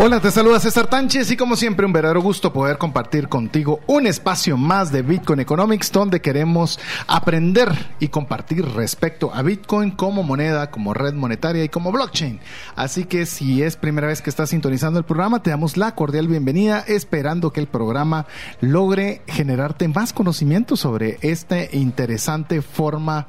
Hola, te saluda César Tánchez y como siempre un verdadero gusto poder compartir contigo un espacio más de Bitcoin Economics donde queremos aprender y compartir respecto a Bitcoin como moneda, como red monetaria y como blockchain. Así que si es primera vez que estás sintonizando el programa, te damos la cordial bienvenida esperando que el programa logre generarte más conocimiento sobre esta interesante forma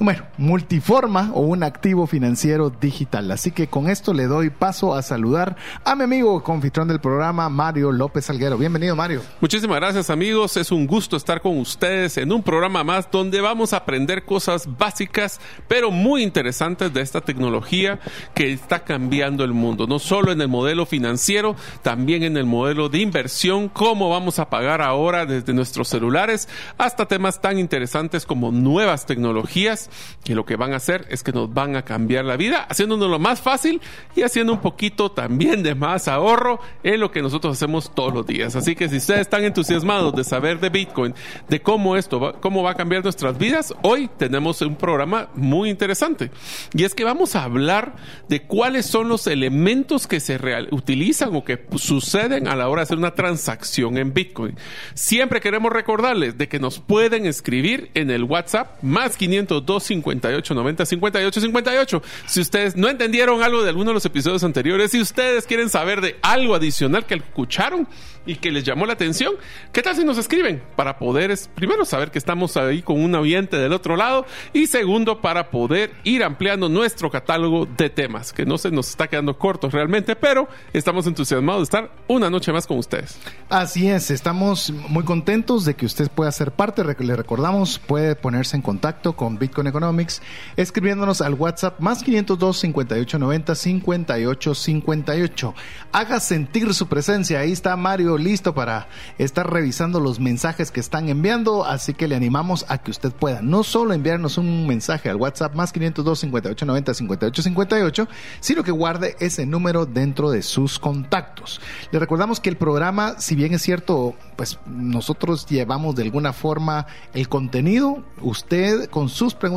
bueno, multiforma o un activo financiero digital. Así que con esto le doy paso a saludar a mi amigo confitrón del programa, Mario López Alguero. Bienvenido, Mario. Muchísimas gracias, amigos. Es un gusto estar con ustedes en un programa más donde vamos a aprender cosas básicas, pero muy interesantes de esta tecnología que está cambiando el mundo. No solo en el modelo financiero, también en el modelo de inversión, cómo vamos a pagar ahora desde nuestros celulares, hasta temas tan interesantes como nuevas tecnologías que lo que van a hacer es que nos van a cambiar la vida, haciéndonos lo más fácil y haciendo un poquito también de más ahorro en lo que nosotros hacemos todos los días. Así que si ustedes están entusiasmados de saber de Bitcoin, de cómo esto va, cómo va a cambiar nuestras vidas, hoy tenemos un programa muy interesante. Y es que vamos a hablar de cuáles son los elementos que se utilizan o que suceden a la hora de hacer una transacción en Bitcoin. Siempre queremos recordarles de que nos pueden escribir en el WhatsApp más 502 58 90 58 58. Si ustedes no entendieron algo de alguno de los episodios anteriores, si ustedes quieren saber de algo adicional que escucharon y que les llamó la atención, ¿qué tal si nos escriben? Para poder, primero, saber que estamos ahí con un oyente del otro lado y segundo, para poder ir ampliando nuestro catálogo de temas, que no se nos está quedando cortos realmente, pero estamos entusiasmados de estar una noche más con ustedes. Así es, estamos muy contentos de que usted pueda ser parte. Le recordamos, puede ponerse en contacto con Bitcoin Economics escribiéndonos al WhatsApp más 502 58 90 58 58. Haga sentir su presencia. Ahí está Mario listo para estar revisando los mensajes que están enviando. Así que le animamos a que usted pueda no solo enviarnos un mensaje al WhatsApp más 502 58 90 58 58, sino que guarde ese número dentro de sus contactos. Le recordamos que el programa, si bien es cierto, pues nosotros llevamos de alguna forma el contenido, usted con sus preguntas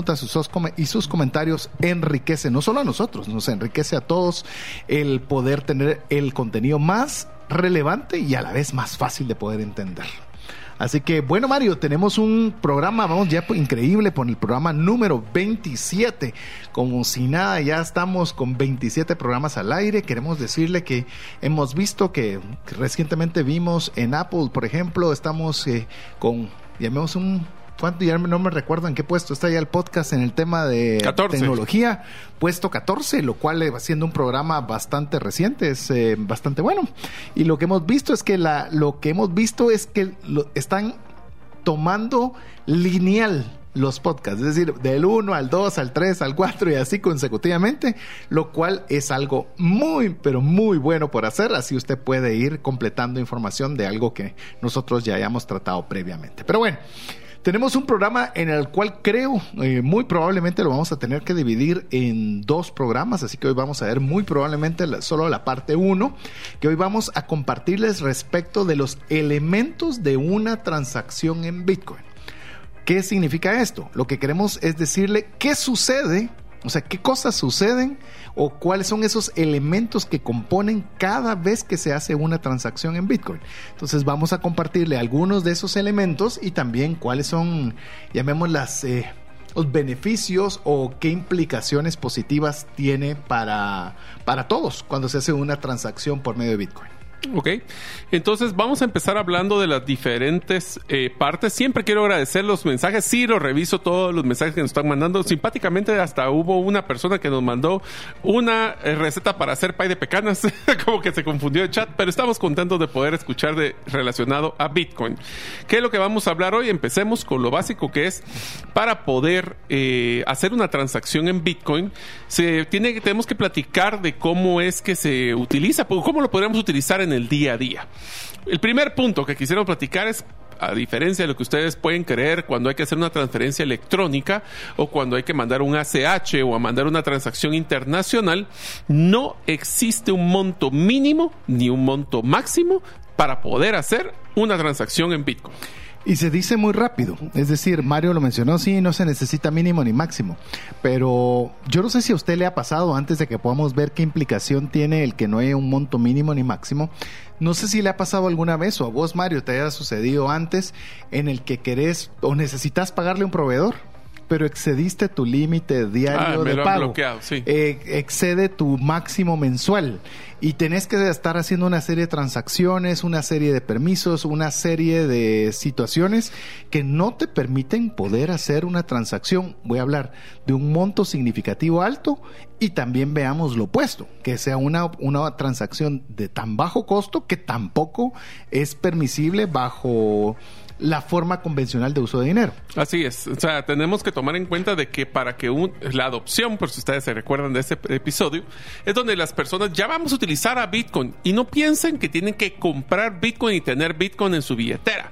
y sus comentarios enriquece no solo a nosotros, nos enriquece a todos el poder tener el contenido más relevante y a la vez más fácil de poder entender. Así que bueno Mario, tenemos un programa, vamos ya increíble por el programa número 27. Como si nada, ya estamos con 27 programas al aire. Queremos decirle que hemos visto que, recientemente vimos en Apple, por ejemplo, estamos eh, con, llamemos un ¿Cuánto? Ya no me recuerdo en qué puesto está ya el podcast en el tema de tecnología. Puesto 14, lo cual va siendo un programa bastante reciente, es eh, bastante bueno. Y lo que hemos visto es que la, lo que hemos visto es que lo, están tomando lineal los podcasts, es decir, del 1 al 2, al 3, al 4 y así consecutivamente, lo cual es algo muy, pero muy bueno por hacer, así usted puede ir completando información de algo que nosotros ya hayamos tratado previamente. Pero bueno, tenemos un programa en el cual creo, eh, muy probablemente lo vamos a tener que dividir en dos programas, así que hoy vamos a ver muy probablemente solo la parte 1, que hoy vamos a compartirles respecto de los elementos de una transacción en Bitcoin. ¿Qué significa esto? Lo que queremos es decirle qué sucede, o sea, qué cosas suceden o cuáles son esos elementos que componen cada vez que se hace una transacción en Bitcoin. Entonces vamos a compartirle algunos de esos elementos y también cuáles son, llamémoslas, eh, los beneficios o qué implicaciones positivas tiene para, para todos cuando se hace una transacción por medio de Bitcoin. Ok, entonces vamos a empezar hablando de las diferentes eh, partes. Siempre quiero agradecer los mensajes. Sí, lo reviso todos los mensajes que nos están mandando. Simpáticamente, hasta hubo una persona que nos mandó una eh, receta para hacer pay de pecanas. Como que se confundió el chat, pero estamos contentos de poder escuchar de relacionado a Bitcoin. ¿Qué es lo que vamos a hablar hoy? Empecemos con lo básico que es para poder eh, hacer una transacción en Bitcoin, se tiene, tenemos que platicar de cómo es que se utiliza, cómo lo podríamos utilizar en el día a día. El primer punto que quisiera platicar es a diferencia de lo que ustedes pueden creer cuando hay que hacer una transferencia electrónica o cuando hay que mandar un ACH o a mandar una transacción internacional, no existe un monto mínimo ni un monto máximo para poder hacer una transacción en Bitcoin. Y se dice muy rápido, es decir, Mario lo mencionó, sí, no se necesita mínimo ni máximo, pero yo no sé si a usted le ha pasado antes de que podamos ver qué implicación tiene el que no haya un monto mínimo ni máximo. No sé si le ha pasado alguna vez o a vos, Mario, te haya sucedido antes en el que querés o necesitas pagarle un proveedor pero excediste tu límite diario Ah, de pago. bloqueado, sí. Eh, excede tu máximo mensual y tenés que estar haciendo una serie de transacciones, una serie de permisos, una serie de situaciones que no te permiten poder hacer una transacción. Voy a hablar de un monto significativo alto y también veamos lo opuesto, que sea una, una transacción de tan bajo costo que tampoco es permisible bajo la forma convencional de uso de dinero. Así es, o sea, tenemos que tomar en cuenta de que para que un- la adopción, por si ustedes se recuerdan de este episodio, es donde las personas ya vamos a utilizar a Bitcoin y no piensen que tienen que comprar Bitcoin y tener Bitcoin en su billetera.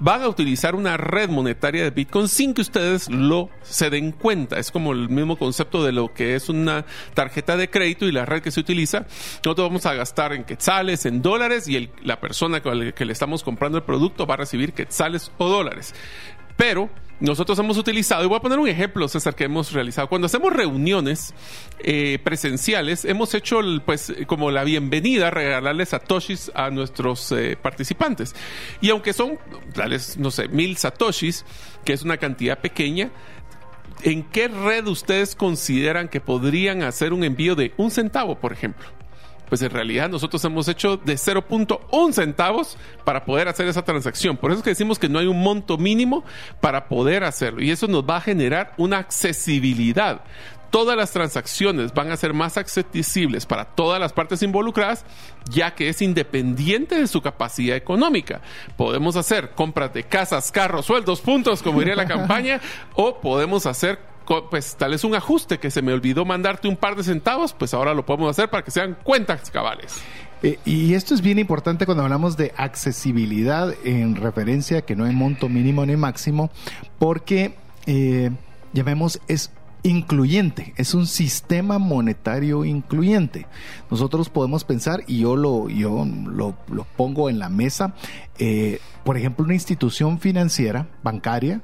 Van a utilizar una red monetaria de Bitcoin sin que ustedes lo se den cuenta. Es como el mismo concepto de lo que es una tarjeta de crédito y la red que se utiliza. Nosotros vamos a gastar en quetzales, en dólares y la persona con la que le estamos comprando el producto va a recibir quetzales o dólares. Pero nosotros hemos utilizado, y voy a poner un ejemplo, César, que hemos realizado. Cuando hacemos reuniones eh, presenciales, hemos hecho el, pues como la bienvenida, regalarles satoshis a nuestros eh, participantes. Y aunque son, tales, no sé, mil satoshis, que es una cantidad pequeña, ¿en qué red ustedes consideran que podrían hacer un envío de un centavo, por ejemplo? Pues en realidad nosotros hemos hecho de 0.1 centavos para poder hacer esa transacción. Por eso es que decimos que no hay un monto mínimo para poder hacerlo. Y eso nos va a generar una accesibilidad. Todas las transacciones van a ser más accesibles para todas las partes involucradas, ya que es independiente de su capacidad económica. Podemos hacer compras de casas, carros, sueldos, puntos, como diría la campaña, o podemos hacer pues tal vez un ajuste que se me olvidó mandarte un par de centavos, pues ahora lo podemos hacer para que sean cuentas cabales. Eh, y esto es bien importante cuando hablamos de accesibilidad en referencia a que no hay monto mínimo ni máximo, porque eh, llamemos es incluyente, es un sistema monetario incluyente. Nosotros podemos pensar, y yo lo, yo lo, lo pongo en la mesa, eh, por ejemplo, una institución financiera, bancaria,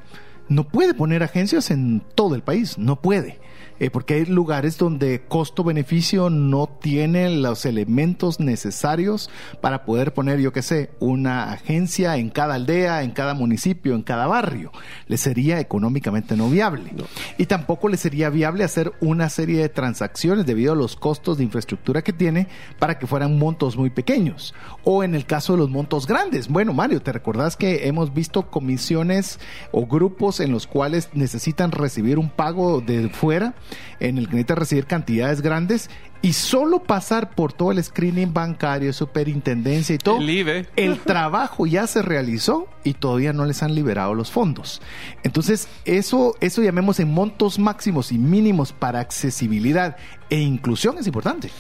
no puede poner agencias en todo el país, no puede. Eh, porque hay lugares donde costo-beneficio no tiene los elementos necesarios para poder poner, yo qué sé, una agencia en cada aldea, en cada municipio, en cada barrio. Le sería económicamente no viable. Y tampoco le sería viable hacer una serie de transacciones debido a los costos de infraestructura que tiene para que fueran montos muy pequeños. O en el caso de los montos grandes. Bueno, Mario, ¿te recordás que hemos visto comisiones o grupos en los cuales necesitan recibir un pago de fuera, en el que necesitan recibir cantidades grandes y solo pasar por todo el screening bancario, superintendencia y todo? El IBE. El trabajo ya se realizó y todavía no les han liberado los fondos. Entonces, eso, eso llamemos en montos máximos y mínimos para accesibilidad e inclusión es importante.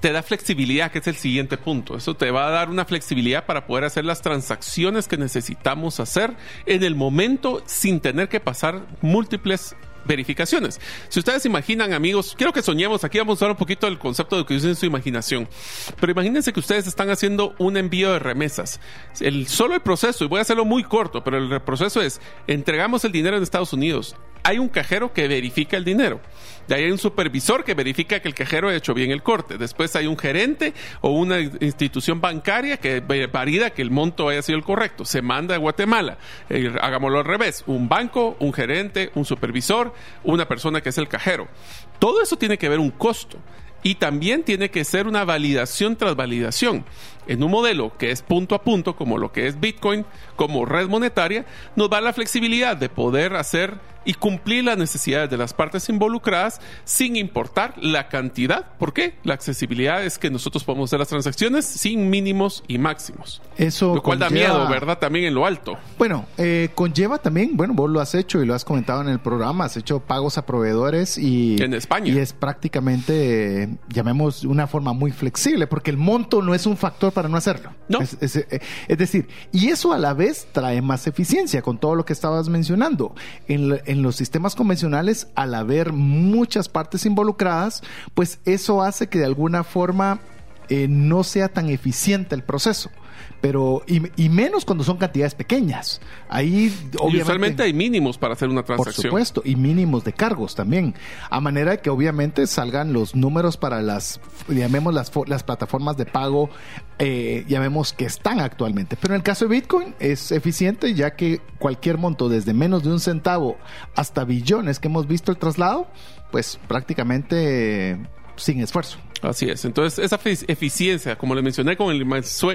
te da flexibilidad, que es el siguiente punto. Eso te va a dar una flexibilidad para poder hacer las transacciones que necesitamos hacer en el momento sin tener que pasar múltiples verificaciones. Si ustedes imaginan, amigos, quiero que soñemos, aquí vamos a hablar un poquito del concepto de que usen su imaginación, pero imagínense que ustedes están haciendo un envío de remesas. El, solo el proceso, y voy a hacerlo muy corto, pero el proceso es, entregamos el dinero en Estados Unidos, hay un cajero que verifica el dinero. De ahí hay un supervisor que verifica que el cajero ha hecho bien el corte. Después hay un gerente o una institución bancaria que valida que el monto haya sido el correcto. Se manda a Guatemala. Eh, hagámoslo al revés. Un banco, un gerente, un supervisor, una persona que es el cajero. Todo eso tiene que ver un costo. Y también tiene que ser una validación tras validación. En un modelo que es punto a punto, como lo que es Bitcoin, como red monetaria, nos da la flexibilidad de poder hacer y cumplir las necesidades de las partes involucradas sin importar la cantidad. ¿Por qué? La accesibilidad es que nosotros podemos hacer las transacciones sin mínimos y máximos. Eso lo cual da miedo, ¿verdad? También en lo alto. Bueno, eh, conlleva también, bueno, vos lo has hecho y lo has comentado en el programa, has hecho pagos a proveedores y... En España. Y es prácticamente, eh, llamemos, una forma muy flexible, porque el monto no es un factor para no hacerlo. No. Es, es, eh, es decir, y eso a la vez trae más eficiencia con todo lo que estabas mencionando. En, en los sistemas convencionales, al haber muchas partes involucradas, pues eso hace que de alguna forma eh, no sea tan eficiente el proceso pero y, y, menos cuando son cantidades pequeñas. Ahí obviamente, y usualmente hay mínimos para hacer una transacción. Por supuesto, y mínimos de cargos también, a manera de que obviamente salgan los números para las llamemos las, las plataformas de pago eh, llamemos que están actualmente. Pero en el caso de Bitcoin es eficiente ya que cualquier monto desde menos de un centavo hasta billones que hemos visto el traslado, pues prácticamente sin esfuerzo. Así es. Entonces, esa eficiencia, como le mencioné con el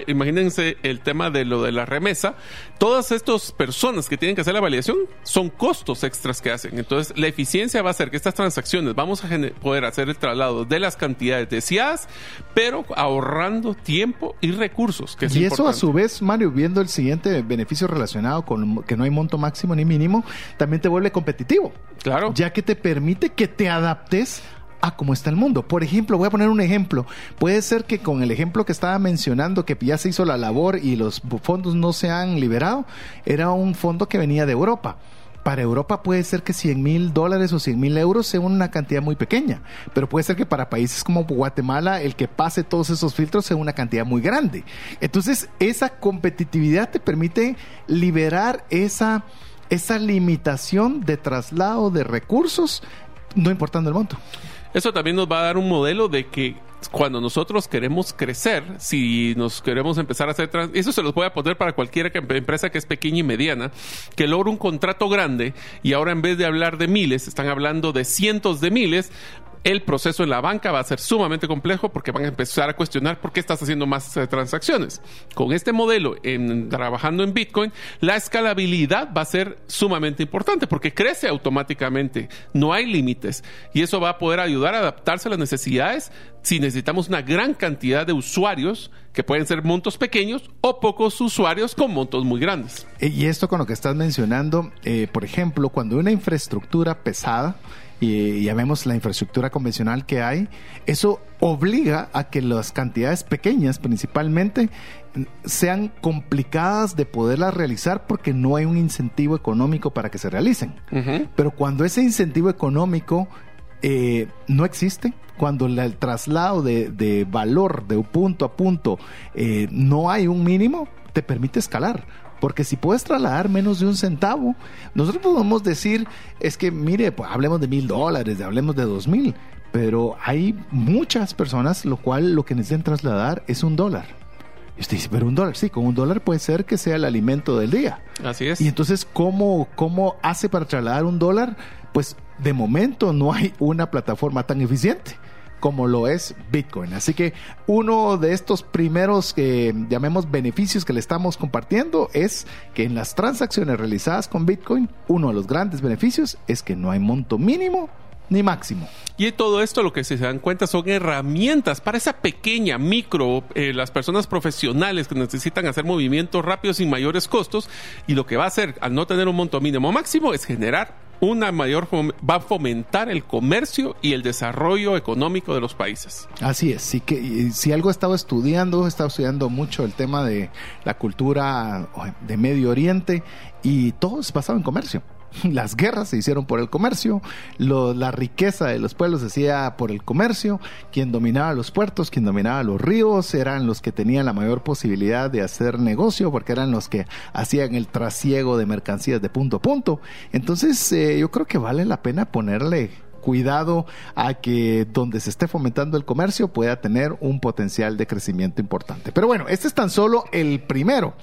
imagínense el tema de lo de la remesa, todas estas personas que tienen que hacer la validación son costos extras que hacen. Entonces, la eficiencia va a hacer que estas transacciones vamos a poder hacer el traslado de las cantidades deseadas, pero ahorrando tiempo y recursos. Que es y importante. eso a su vez, Mario, viendo el siguiente beneficio relacionado con que no hay monto máximo ni mínimo, también te vuelve competitivo. Claro. Ya que te permite que te adaptes a cómo está el mundo. Por ejemplo, voy a poner un ejemplo. Puede ser que con el ejemplo que estaba mencionando, que ya se hizo la labor y los fondos no se han liberado, era un fondo que venía de Europa. Para Europa puede ser que 100 mil dólares o 100 mil euros sea una cantidad muy pequeña, pero puede ser que para países como Guatemala el que pase todos esos filtros sea una cantidad muy grande. Entonces, esa competitividad te permite liberar esa, esa limitación de traslado de recursos, no importando el monto. Eso también nos va a dar un modelo de que cuando nosotros queremos crecer, si nos queremos empezar a hacer trans eso se los voy a poner para cualquier empresa que es pequeña y mediana, que logra un contrato grande y ahora en vez de hablar de miles, están hablando de cientos de miles, el proceso en la banca va a ser sumamente complejo porque van a empezar a cuestionar por qué estás haciendo más eh, transacciones. Con este modelo, en, trabajando en Bitcoin, la escalabilidad va a ser sumamente importante porque crece automáticamente, no hay límites y eso va a poder ayudar a adaptarse a las necesidades si necesitamos una gran cantidad de usuarios que pueden ser montos pequeños o pocos usuarios con montos muy grandes. Y esto con lo que estás mencionando, eh, por ejemplo, cuando una infraestructura pesada, y llamemos la infraestructura convencional que hay, eso obliga a que las cantidades pequeñas principalmente sean complicadas de poderlas realizar porque no hay un incentivo económico para que se realicen. Uh -huh. Pero cuando ese incentivo económico eh, no existe, cuando el traslado de, de, valor de punto a punto eh, no hay un mínimo, te permite escalar. Porque si puedes trasladar menos de un centavo, nosotros podemos decir, es que mire, pues hablemos de mil dólares, hablemos de dos mil, pero hay muchas personas lo cual lo que necesitan trasladar es un dólar. Y usted dice, pero un dólar, sí, con un dólar puede ser que sea el alimento del día. Así es. Y entonces, ¿cómo, cómo hace para trasladar un dólar? Pues de momento no hay una plataforma tan eficiente como lo es Bitcoin. Así que uno de estos primeros que llamemos beneficios que le estamos compartiendo es que en las transacciones realizadas con Bitcoin, uno de los grandes beneficios es que no hay monto mínimo ni máximo. Y todo esto lo que se dan cuenta son herramientas para esa pequeña, micro, eh, las personas profesionales que necesitan hacer movimientos rápidos sin mayores costos. Y lo que va a hacer al no tener un monto mínimo máximo es generar una mayor va a fomentar el comercio y el desarrollo económico de los países. Así es, sí que si algo he estado estudiando, he estado estudiando mucho el tema de la cultura de Medio Oriente y todo es basado en comercio. Las guerras se hicieron por el comercio, lo, la riqueza de los pueblos se hacía por el comercio, quien dominaba los puertos, quien dominaba los ríos, eran los que tenían la mayor posibilidad de hacer negocio porque eran los que hacían el trasiego de mercancías de punto a punto. Entonces eh, yo creo que vale la pena ponerle cuidado a que donde se esté fomentando el comercio pueda tener un potencial de crecimiento importante. Pero bueno, este es tan solo el primero.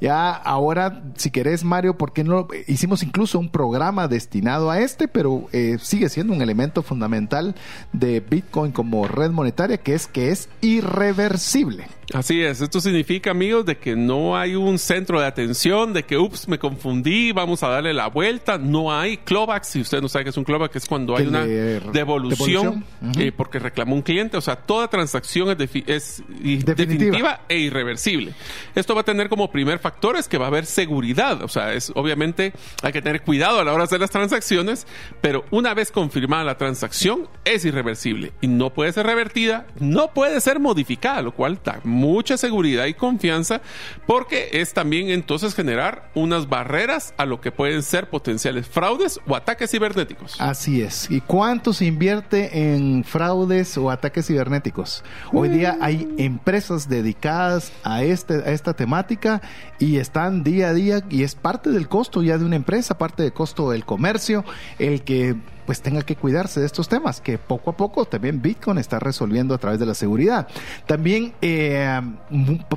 Ya ahora, si querés, Mario, ¿por qué no? Hicimos incluso un programa destinado a este, pero eh, sigue siendo un elemento fundamental de Bitcoin como red monetaria, que es que es irreversible. Así es, esto significa, amigos, de que no hay un centro de atención, de que, ups, me confundí, vamos a darle la vuelta. No hay clawback, si usted no sabe qué es un clawback, es cuando hay una devolución, eh, porque reclamó un cliente. O sea, toda transacción es, es Definitiva. definitiva e irreversible. Esto va a tener como primer factor es que va a haber seguridad. O sea, es obviamente hay que tener cuidado a la hora de hacer las transacciones, pero una vez confirmada la transacción es irreversible y no puede ser revertida, no puede ser modificada, lo cual da mucha seguridad y confianza porque es también entonces generar unas barreras a lo que pueden ser potenciales fraudes o ataques cibernéticos. Así es. ¿Y cuánto se invierte en fraudes o ataques cibernéticos? Hoy día hay empresas dedicadas a, este, a esta temática y están día a día y es parte del costo ya de una empresa, parte del costo del comercio, el que pues tenga que cuidarse de estos temas que poco a poco también Bitcoin está resolviendo a través de la seguridad. También eh,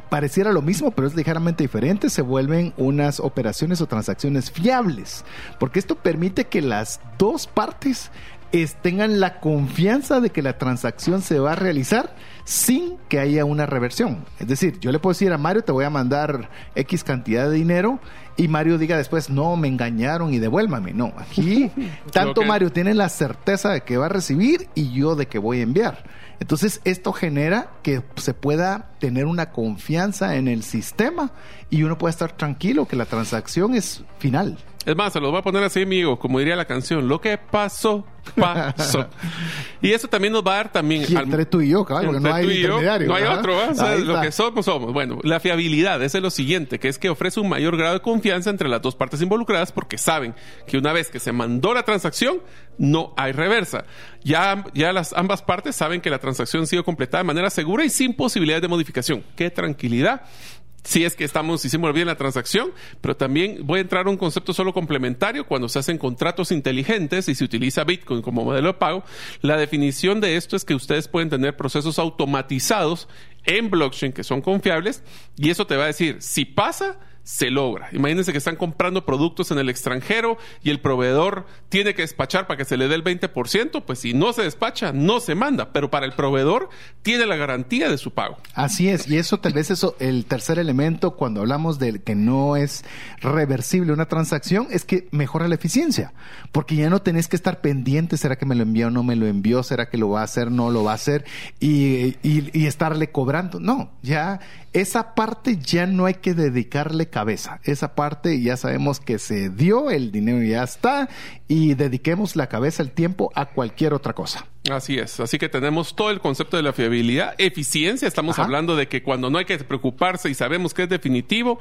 pareciera lo mismo, pero es ligeramente diferente. Se vuelven unas operaciones o transacciones fiables, porque esto permite que las dos partes es- tengan la confianza de que la transacción se va a realizar sin que haya una reversión. Es decir, yo le puedo decir a Mario, te voy a mandar X cantidad de dinero y Mario diga después, no, me engañaron y devuélvame. No, aquí tanto. Mario tiene la certeza de que va a recibir y yo de que voy a enviar. Entonces esto genera que se pueda tener una confianza en el sistema y uno pueda estar tranquilo que la transacción es final. Es más, se los voy a poner así, amigo, como diría la canción, lo que pasó, pasó. y eso también nos va a dar también... Y al- entre tú y yo, porque entre no hay yo. No hay ¿verdad? otro. O sea, lo que somos, somos. Bueno, la fiabilidad, es lo siguiente, que es que ofrece un mayor grado de confianza entre las dos partes involucradas porque saben que una vez que se mandó la transacción, no hay reversa. Ya, ya las ambas partes saben que la transacción ha sido completada de manera segura y sin posibilidad de modificación. ¡Qué tranquilidad! Si es que estamos, hicimos bien la transacción, pero también voy a entrar a un concepto solo complementario cuando se hacen contratos inteligentes y se utiliza Bitcoin como modelo de pago. La definición de esto es que ustedes pueden tener procesos automatizados en blockchain que son confiables y eso te va a decir si pasa se logra. Imagínense que están comprando productos en el extranjero y el proveedor tiene que despachar para que se le dé el 20%, pues si no se despacha, no se manda, pero para el proveedor tiene la garantía de su pago. Así es, y eso tal vez eso, el tercer elemento cuando hablamos de que no es reversible una transacción, es que mejora la eficiencia, porque ya no tenés que estar pendiente, ¿será que me lo envió o no me lo envió? ¿Será que lo va a hacer, no lo va a hacer? Y estarle cobrando. No, ya esa parte ya no hay que dedicarle cabeza. Esa parte ya sabemos que se dio, el dinero ya está, y dediquemos la cabeza, el tiempo a cualquier otra cosa. Así es, así que tenemos todo el concepto de la fiabilidad, eficiencia, estamos Ajá. hablando de que cuando no hay que preocuparse y sabemos que es definitivo,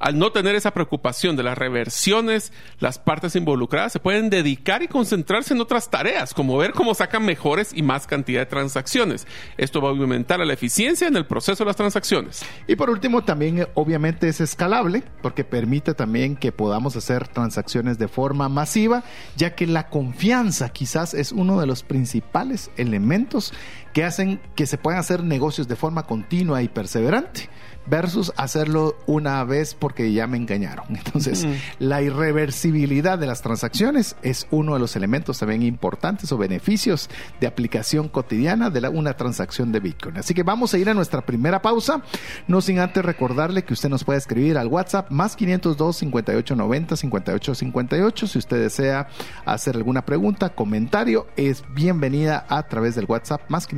al no tener esa preocupación de las reversiones, las partes involucradas se pueden dedicar y concentrarse en otras tareas, como ver cómo sacan mejores y más cantidad de transacciones. Esto va a aumentar la eficiencia en el proceso de las transacciones. Y por último, también eh, obviamente es escalable porque permite también que podamos hacer transacciones de forma masiva, ya que la confianza quizás es uno de los principales elementos que hacen que se puedan hacer negocios de forma continua y perseverante versus hacerlo una vez porque ya me engañaron. Entonces, la irreversibilidad de las transacciones es uno de los elementos también importantes o beneficios de aplicación cotidiana de la- una transacción de Bitcoin. Así que vamos a ir a nuestra primera pausa, no sin antes recordarle que usted nos puede escribir al WhatsApp más 502 5890 5858 si usted desea hacer alguna pregunta, comentario, es bienvenida a través del WhatsApp más 502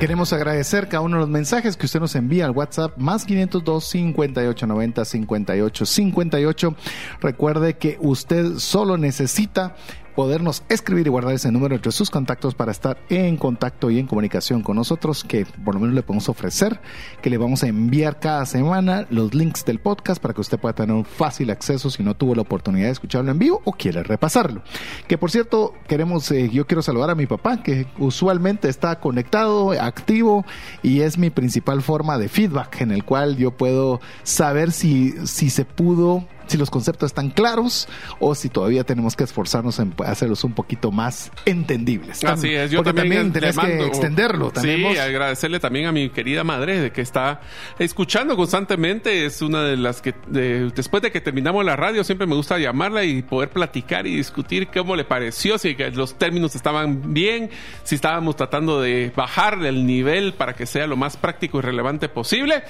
Queremos agradecer cada uno de los mensajes que usted nos envía al WhatsApp más 502 5890 5858. Recuerde que usted solo necesita podernos escribir y guardar ese número entre sus contactos para estar en contacto y en comunicación con nosotros, que por lo menos le podemos ofrecer, que le vamos a enviar cada semana los links del podcast para que usted pueda tener un fácil acceso si no tuvo la oportunidad de escucharlo en vivo o quiere repasarlo. Que por cierto, queremos, eh, yo quiero saludar a mi papá, que usualmente está conectado, activo y es mi principal forma de feedback en el cual yo puedo saber si, si se pudo si los conceptos están claros o si todavía tenemos que esforzarnos en hacerlos un poquito más entendibles. Así es, yo Porque también, también tenés que extenderlo. Sí, Tenemos- agradecerle también a mi querida madre de que está escuchando constantemente. Es una de las que de- después de que terminamos la radio siempre me gusta llamarla y poder platicar y discutir cómo le pareció, si los términos estaban bien, si estábamos tratando de bajar el nivel para que sea lo más práctico y relevante posible.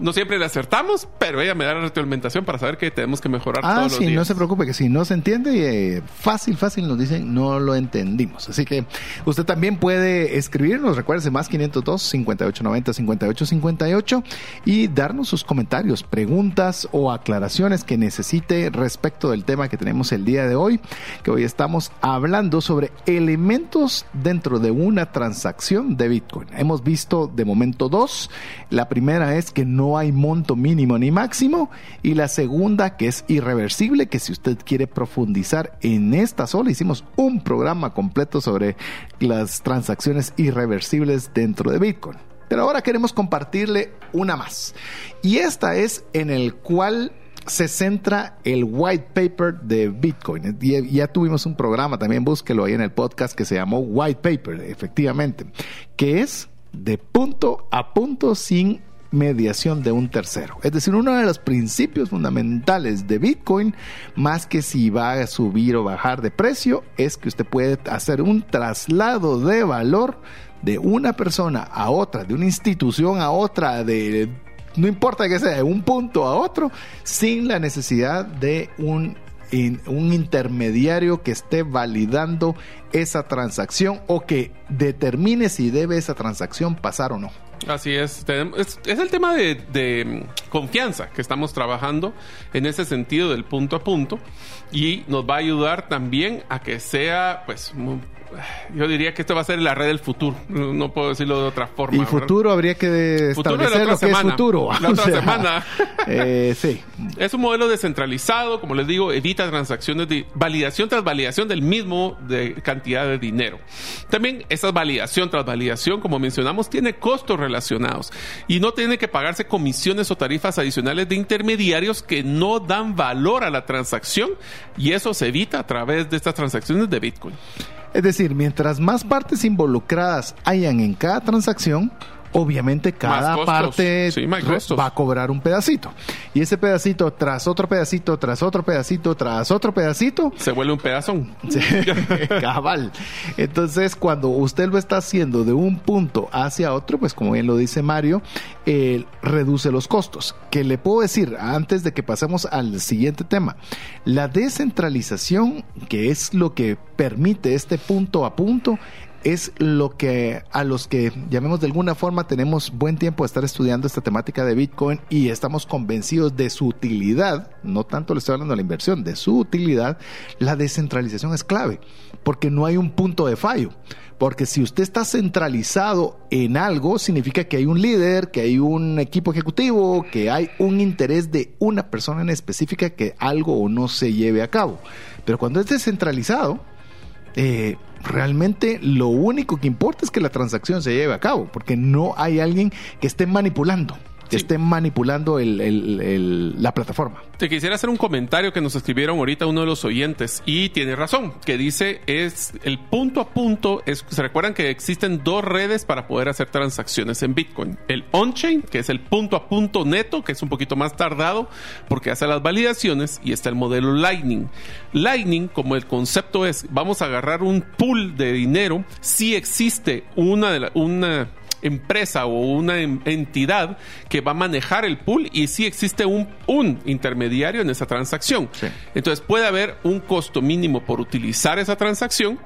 No siempre le acertamos, pero ella me da la retroalimentación para saber que tenemos que mejorar Ah, todos los sí, días. no se preocupe, que si no se entiende, eh, fácil, fácil nos dicen, no lo entendimos. Así que usted también puede escribirnos, recuérdese, más 502 5890 5858 y darnos sus comentarios, preguntas o aclaraciones que necesite respecto del tema que tenemos el día de hoy, que hoy estamos hablando sobre elementos dentro de una transacción de Bitcoin. Hemos visto de momento dos. La primera es que no hay monto mínimo ni máximo y la segunda que es irreversible, que si usted quiere profundizar en esta sola, hicimos un programa completo sobre las transacciones irreversibles dentro de Bitcoin. Pero ahora queremos compartirle una más. Y esta es en el cual se centra el white paper de Bitcoin. Ya tuvimos un programa, también búsquelo ahí en el podcast que se llamó White Paper, efectivamente, que es de punto a punto sin mediación de un tercero. Es decir, uno de los principios fundamentales de Bitcoin, más que si va a subir o bajar de precio, es que usted puede hacer un traslado de valor de una persona a otra, de una institución a otra, de no importa que sea de un punto a otro, sin la necesidad de un, un intermediario que esté validando esa transacción o que determine si debe esa transacción pasar o no. Así es. Es, el tema de, de, mm, confianza que estamos trabajando en ese sentido del punto a punto y nos va a ayudar también a que sea, pues, yo diría que esto va a ser la red del futuro. No puedo decirlo de otra forma. Y ¿verdad? futuro habría que establecer lo que es semana. futuro. La otra sea, semana. eh, sí. Es un modelo descentralizado, como les digo, evita transacciones de validación tras validación del mismo de cantidad de dinero. También esa validación tras validación, como mencionamos, tiene costos relacionados y no tiene que pagarse comisiones o tarifas adicionales de intermediarios que no dan valor a la transacción y eso se evita a través de estas transacciones de Bitcoin. Es decir, mientras más partes involucradas hayan en cada transacción, obviamente cada parte Sí, va a cobrar un pedacito. Y ese pedacito tras otro pedacito, tras otro pedacito, tras otro pedacito, Se vuelve un pedazón. Cabal. Entonces, cuando usted lo está haciendo de un punto hacia otro, pues como bien lo dice Mario, eh, reduce los costos. Que le puedo decir, antes de que pasemos al siguiente tema, la descentralización, que es lo que permite este punto a punto, es lo que a los que llamemos de alguna forma tenemos buen tiempo de estar estudiando esta temática de Bitcoin y estamos convencidos de su utilidad, no tanto le estoy hablando de la inversión, de su utilidad, la descentralización es clave, porque no hay un punto de fallo. Porque si usted está centralizado en algo, significa que hay un líder, que hay un equipo ejecutivo, que hay un interés de una persona en específica que algo o no se lleve a cabo. Pero cuando es descentralizado, eh, realmente lo único que importa es que la transacción se lleve a cabo, porque no hay alguien que esté manipulando, Sí. esté manipulando el- el- el- la plataforma. Te quisiera hacer un comentario que nos escribieron ahorita uno de los oyentes y tiene razón, que dice es el punto a punto, es, se recuerdan que existen dos redes para poder hacer transacciones en Bitcoin. El on-chain, que es el punto a punto neto, que es un poquito más tardado porque hace las validaciones y está el modelo Lightning. Lightning, como el concepto es, vamos a agarrar un pool de dinero, si existe una de la, una empresa o una entidad que va a manejar el pool y si existe un, un intermediario en esa transacción. Sí. Entonces puede haber un costo mínimo por utilizar esa transacción,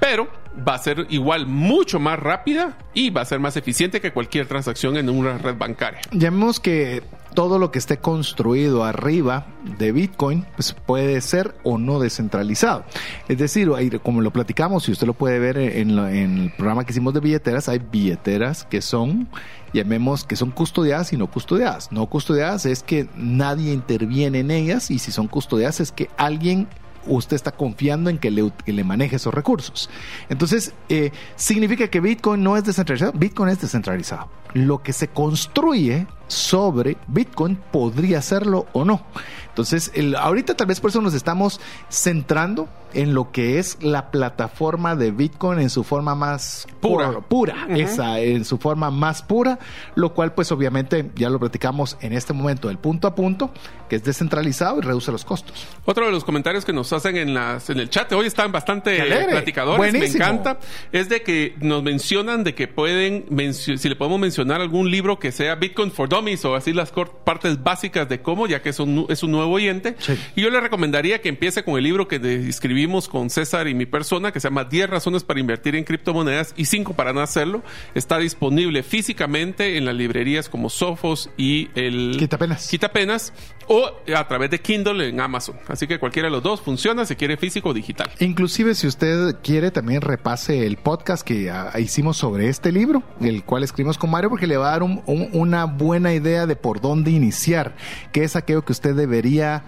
pero va a ser igual mucho más rápida y va a ser más eficiente que cualquier transacción en una red bancaria. Llamemos que todo lo que esté construido arriba de Bitcoin pues puede ser o no descentralizado. Es decir, como lo platicamos, y usted lo puede ver en, en el programa que hicimos de billeteras, hay billeteras que son llamemos que son custodiadas y no custodiadas. No custodiadas es que nadie interviene en ellas y si son custodiadas es que alguien usted está confiando en que le, le maneje esos recursos. Entonces, eh, significa que Bitcoin no es descentralizado. Bitcoin es descentralizado. Lo que se construye sobre Bitcoin podría serlo o no. Entonces, el, ahorita tal vez por eso nos estamos centrando en lo que es la plataforma de Bitcoin en su forma más pura, pura, esa, en su forma más pura, lo cual pues obviamente ya lo platicamos en este momento del punto a punto, que es descentralizado y reduce los costos. Otro de los comentarios que nos hacen en, las, en el chat, hoy están bastante platicadores, me encanta, es de que nos mencionan de que pueden, si le podemos mencionar algún libro que sea Bitcoin for Dummies o así las partes básicas de cómo, ya que es un, es un nuevo oyente. Y yo le recomendaría que empiece con el libro que escribí con César y mi persona, que se llama 10 razones para invertir en criptomonedas y 5 para no hacerlo. Está disponible físicamente en las librerías como Sofos y el Quitapenas. Quitapenas o a través de Kindle en Amazon. Así que cualquiera de los dos funciona si quiere físico o digital. Inclusive si usted quiere también repase el podcast que ah, hicimos sobre este libro, el cual escribimos con Mario, porque le va a dar una buena idea de por dónde iniciar, que es aquello que usted debería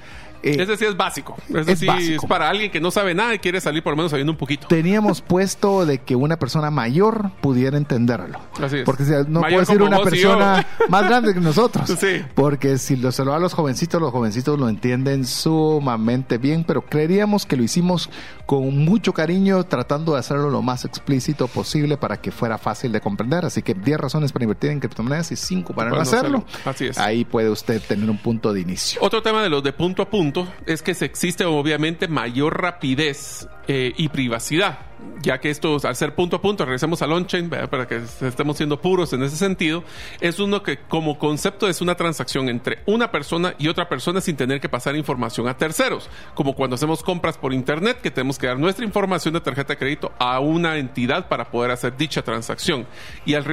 eh, es decir, es básico. Es, decir, es para alguien que no sabe nada y quiere salir por lo menos sabiendo un poquito. Teníamos puesto de que una persona mayor pudiera entenderlo. Así es. Porque no puede ser una persona más grande que nosotros. Sí. Porque si lo se lo a los jovencitos, los jovencitos lo entienden sumamente bien, pero creeríamos que lo hicimos con mucho cariño, tratando de hacerlo lo más explícito posible para que fuera fácil de comprender. Así que 10 razones para invertir en criptomonedas y 5 para no hacerlo. Así es. Ahí puede usted tener un punto de inicio. Otro tema de los de punto a punto es que existe obviamente mayor rapidez eh, y privacidad ya que esto, al ser punto a punto, regresemos al on-chain, para que estemos siendo puros en ese sentido, es uno que como concepto es una transacción entre una persona y otra persona sin tener que pasar información a terceros, como cuando hacemos compras por internet, que tenemos que dar nuestra información de tarjeta de crédito a una entidad para poder hacer dicha transacción. Y al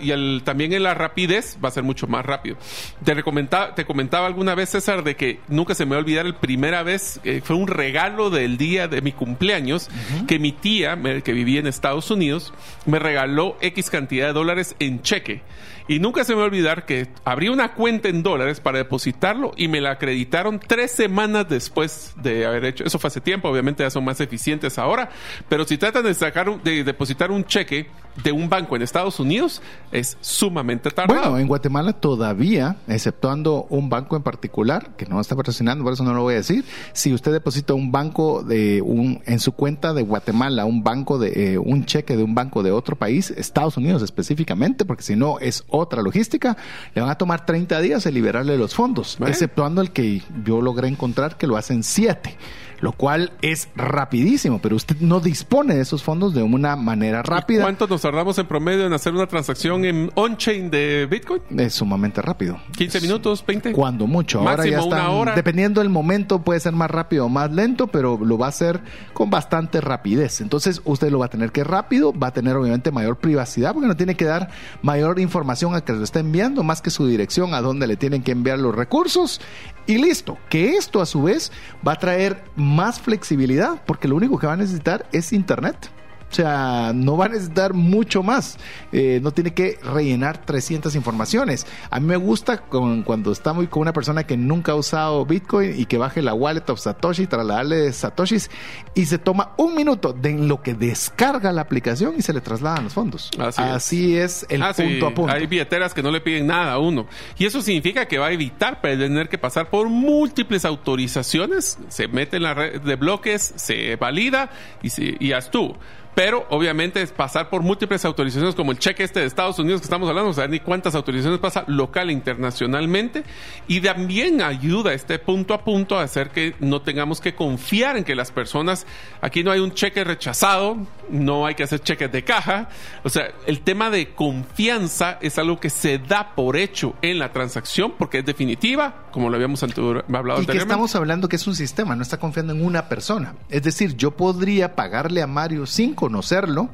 y al, también en la rapidez va a ser mucho más rápido. Te, te comentaba alguna vez, César, de que nunca se me va a olvidar el primera vez, eh, fue un regalo del día de mi cumpleaños, que mi tía que vivía en Estados Unidos, me regaló X cantidad de dólares en cheque. Y nunca se me va a olvidar que abrí una cuenta en dólares para depositarlo y me la acreditaron tres semanas después de haber hecho. Eso fue hace tiempo, obviamente ya son más eficientes ahora. Pero si tratan de sacar, de depositar un cheque de un banco en Estados Unidos, es sumamente tardado. Bueno, en Guatemala todavía, exceptuando un banco en particular, que no está patrocinando, por eso no lo voy a decir, si usted deposita un banco de un, en su cuenta de Guatemala, un banco de, eh, un cheque de un banco de otro país, Estados Unidos específicamente, porque si no es otra logística, le van a tomar 30 días de liberarle los fondos, exceptuando el que yo logré encontrar que lo hacen 7 lo cual es rapidísimo, pero usted no dispone de esos fondos de una manera rápida. ¿Cuánto nos tardamos en promedio en hacer una transacción en on-chain de Bitcoin? Es sumamente rápido. ¿15 minutos? ¿20? Cuando mucho. Ahora ya una hora. Dependiendo del momento, puede ser más rápido o más lento, pero lo va a hacer con bastante rapidez. Entonces, usted lo va a tener que rápido, va a tener obviamente mayor privacidad, porque no tiene que dar mayor información a que lo está enviando, más que su dirección a dónde le tienen que enviar los recursos. Y listo. Que esto a su vez va a traer más flexibilidad, porque lo único que va a necesitar es Internet. O sea, no va a necesitar mucho más. Eh, no tiene que rellenar 300 informaciones. A mí me gusta cuando está muy con una persona que nunca ha usado Bitcoin y que baje la wallet of Satoshi, trasladarle Satoshis y se toma un minuto de lo que descarga la aplicación y se le trasladan los fondos. Así, es. el ah, punto a punto. Hay billeteras que no le piden nada a uno. Y eso significa que va a evitar tener que pasar por múltiples autorizaciones. Se mete en la red de bloques, se valida y, se, y ya estuvo pero obviamente es pasar por múltiples autorizaciones como el cheque este de Estados Unidos que estamos hablando, o sea, ni cuántas autorizaciones pasa local e internacionalmente y también ayuda este punto a punto a hacer que no tengamos que confiar en que las personas, aquí no hay un cheque rechazado no hay que hacer cheques de caja. O sea, el tema de confianza es algo que se da por hecho en la transacción porque es definitiva, como lo habíamos hablado y que estamos hablando que es un sistema, no está confiando en una persona. Es decir, yo podría pagarle a Mario sin conocerlo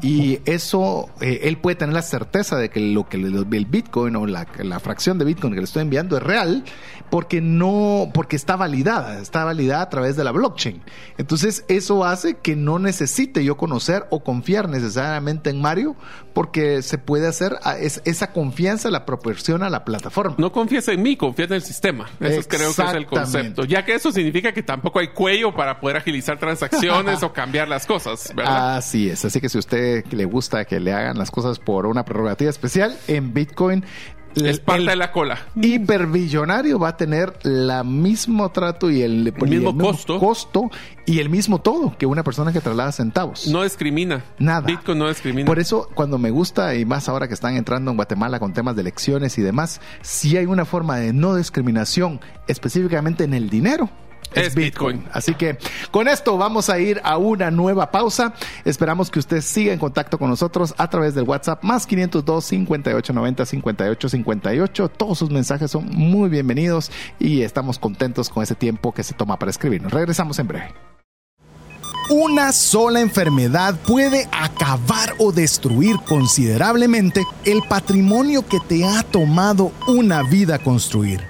y eso, eh, él puede tener la certeza de que lo que el Bitcoin o la, la fracción de Bitcoin que le estoy enviando es real porque no, porque está validada, está validada a través de la blockchain. Entonces, eso hace que no necesite yo conocer o confiar necesariamente en Mario, porque se puede hacer, esa confianza la proporciona la plataforma. No confíes en mí, confía en el sistema. Eso creo que es el concepto. Ya que eso significa que tampoco hay cuello para poder agilizar transacciones o cambiar las cosas, ¿verdad? Así es. Así que si a usted le gusta que le hagan las cosas por una prerrogativa especial, en Bitcoin es parte de la cola. Hiperbillonario va a tener la mismo trato y el, mismo, costo. costo y el mismo todo que una persona que traslada centavos. No discrimina. Nada. Bitcoin no discrimina. Por eso, cuando me gusta, y más ahora que están entrando en Guatemala con temas de elecciones y demás, sí hay una forma de no discriminación, específicamente en el dinero es Bitcoin. Así que con esto vamos a ir a una nueva pausa. Esperamos que usted siga en contacto con nosotros a través del WhatsApp más 502 5890 5858. Todos sus mensajes son muy bienvenidos y estamos contentos con ese tiempo que se toma para escribirnos. Regresamos en breve. Una sola enfermedad puede acabar o destruir considerablemente el patrimonio que te ha tomado una vida construir.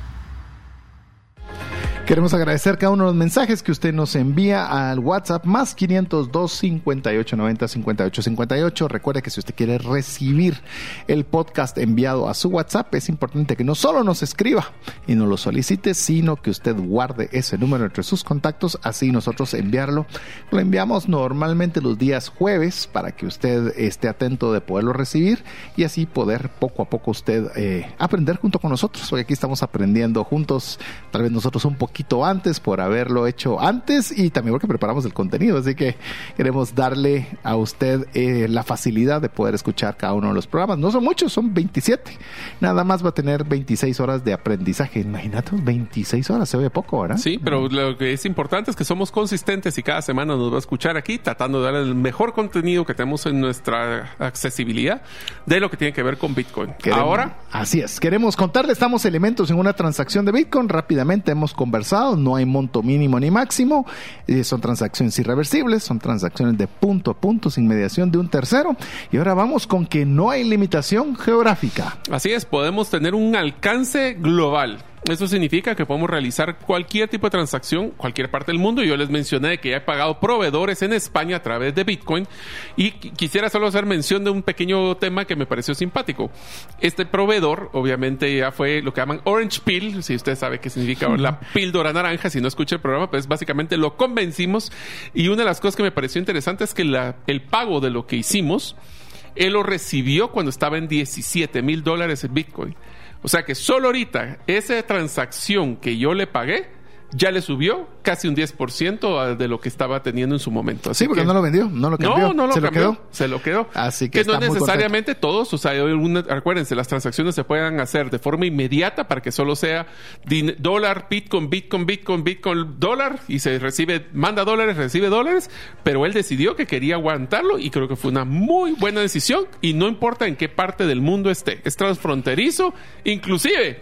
Queremos agradecer cada uno de los mensajes que usted nos envía al WhatsApp más 502 58 90 58 58. Recuerde que si usted quiere recibir el podcast enviado a su WhatsApp, es importante que no solo nos escriba y nos lo solicite, sino que usted guarde ese número entre sus contactos, así nosotros enviarlo. Lo enviamos normalmente los días jueves para que usted esté atento de poderlo recibir y así poder poco a poco usted eh, aprender junto con nosotros. Hoy aquí estamos aprendiendo juntos, tal vez nosotros un poquito antes por haberlo hecho antes y también porque preparamos el contenido. Así que queremos darle a usted eh, la facilidad de poder escuchar cada uno de los programas. No son muchos, son 27. Nada más va a tener 26 horas de aprendizaje. Imagínate, 26 horas, se ve poco, ¿verdad? Sí, pero lo que es importante es que somos consistentes y cada semana nos va a escuchar aquí tratando de dar el mejor contenido que tenemos en nuestra accesibilidad de lo que tiene que ver con Bitcoin. Ahora. Así es. Queremos contarle, estamos elementos en una transacción de Bitcoin. Rápidamente hemos conversado no hay monto mínimo ni máximo, eh, son transacciones irreversibles, son transacciones de punto a punto sin mediación de un tercero. Y ahora vamos con que no hay limitación geográfica. Así es, podemos tener un alcance global. Eso significa que podemos realizar cualquier tipo de transacción, cualquier parte del mundo. Yo les mencioné que ya he pagado proveedores en España a través de Bitcoin y quisiera solo hacer mención de un pequeño tema que me pareció simpático. Este proveedor, obviamente, ya fue lo que llaman Orange Pill, si usted sabe qué significa la píldora naranja, si no escucha el programa, pues básicamente lo convencimos y una de las cosas que me pareció interesante es que el pago de lo que hicimos, él lo recibió cuando estaba en 17 mil dólares en Bitcoin. O sea que solo ahorita esa transacción que yo le pagué, ya le subió casi un 10% de lo que estaba teniendo en su momento. sí, porque no lo vendió, no lo cambió. No, no lo se cambió, lo quedó. Se lo quedó. Así que, no necesariamente todos, o sea, acuérdense, las transacciones se pueden hacer de forma inmediata para que solo sea dólar, Bitcoin, Bitcoin, Bitcoin, Bitcoin, dólar y se recibe, manda dólares, recibe dólares, pero él decidió que quería aguantarlo y creo que fue una muy buena decisión y no importa en qué parte del mundo esté, es transfronterizo, inclusive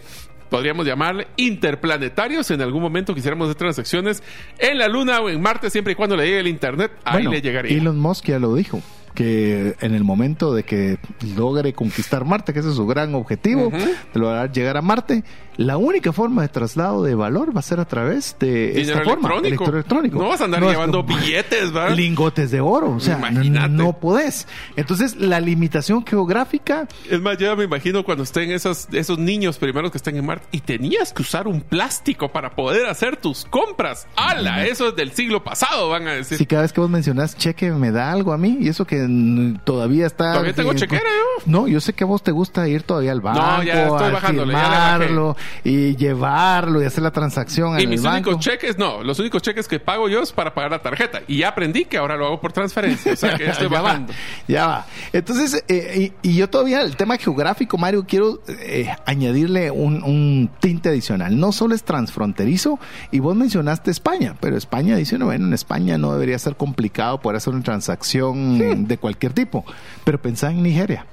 podríamos llamarle interplanetarios. En algún momento quisiéramos hacer transacciones en la Luna o en Marte, siempre y cuando le llegue el Internet, ahí le llegaría. Elon Musk ya lo dijo que en el momento de que logre conquistar Marte, que ese es su gran objetivo, de lograr llegar a Marte, la única forma de traslado de valor va a ser a través de esta forma, electrónico. electrónico. No vas a andar No llevando como- billetes, ¿verdad? lingotes de oro, o sea, no, Imagínate. no podés. Entonces, la limitación geográfica Es más, yo me imagino cuando estén esos, esos niños primeros que estén en Marte y tenías que usar un plástico para poder hacer tus compras. ¡Hala! Eso es del siglo pasado, van a decir. Si cada vez que vos mencionás cheque me da algo a mí y eso que todavía está. Todavía tengo eh, chequera, yo. No, yo sé que a vos te gusta ir todavía al banco, ya estoy a ya firmarlo y llevarlo y hacer la transacción Y en mis el banco. únicos cheques, no, los únicos cheques que pago yo es para pagar la tarjeta. Y ya aprendí que ahora lo hago por transferencia. O sea que ya estoy ya bajando. va, ya va. Entonces, eh, y, y yo todavía, el tema geográfico, Mario, quiero eh, añadirle un, un tinte adicional. No solo es transfronterizo, y vos mencionaste España, pero España dice, no, bueno, en España no debería ser complicado poder hacer una transacción de cualquier tipo. Pero pensá en Nigeria,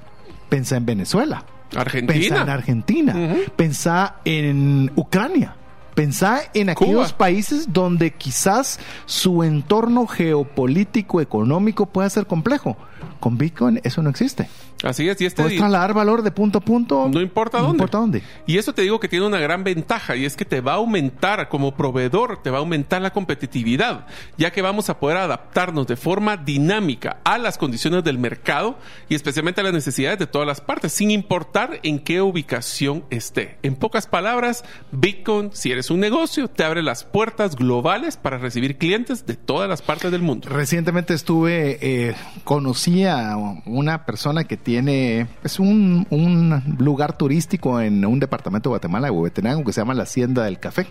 pensá en Venezuela, pensá en Argentina. Argentina, pensá en Ucrania. Pensá en aquellos Cuba. países donde quizás su entorno geopolítico, económico pueda ser complejo. Con Bitcoin eso no existe. Así es. Y este Puedes trasladar valor de punto a punto. No importa no dónde. importa dónde. Y eso te digo que tiene una gran ventaja y es que te va a aumentar como proveedor, te va a aumentar la competitividad, ya que vamos a poder adaptarnos de forma dinámica a las condiciones del mercado y especialmente a las necesidades de todas las partes, sin importar en qué ubicación esté. En pocas palabras, Bitcoin, si eres un negocio, te abre las puertas globales para recibir clientes de todas las partes del mundo. Recientemente estuve, eh, conocí a una persona que tiene, es un, un lugar turístico en un departamento de Guatemala, de Huehuetenango, que se llama la Hacienda del Café.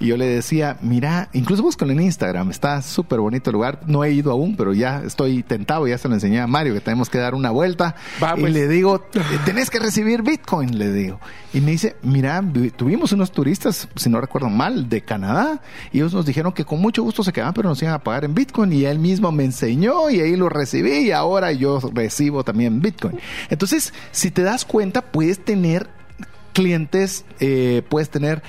Y yo le decía, mira, incluso búscalo en Instagram, está súper bonito el lugar. No he ido aún, pero ya estoy tentado, ya se lo enseñé a Mario, que tenemos que dar una vuelta. Va, y pues. le digo, tenés que recibir Bitcoin, le digo. Y me dice, mira, vi- tuvimos unos turistas, si no recuerdo mal, de Canadá, y ellos nos dijeron que con mucho gusto se quedaban, pero nos iban a pagar en Bitcoin, y él mismo me enseñó, y ahí lo recibí, y ahora yo recibo también Bitcoin. Entonces, si te das cuenta, puedes tener clientes, eh, puedes tener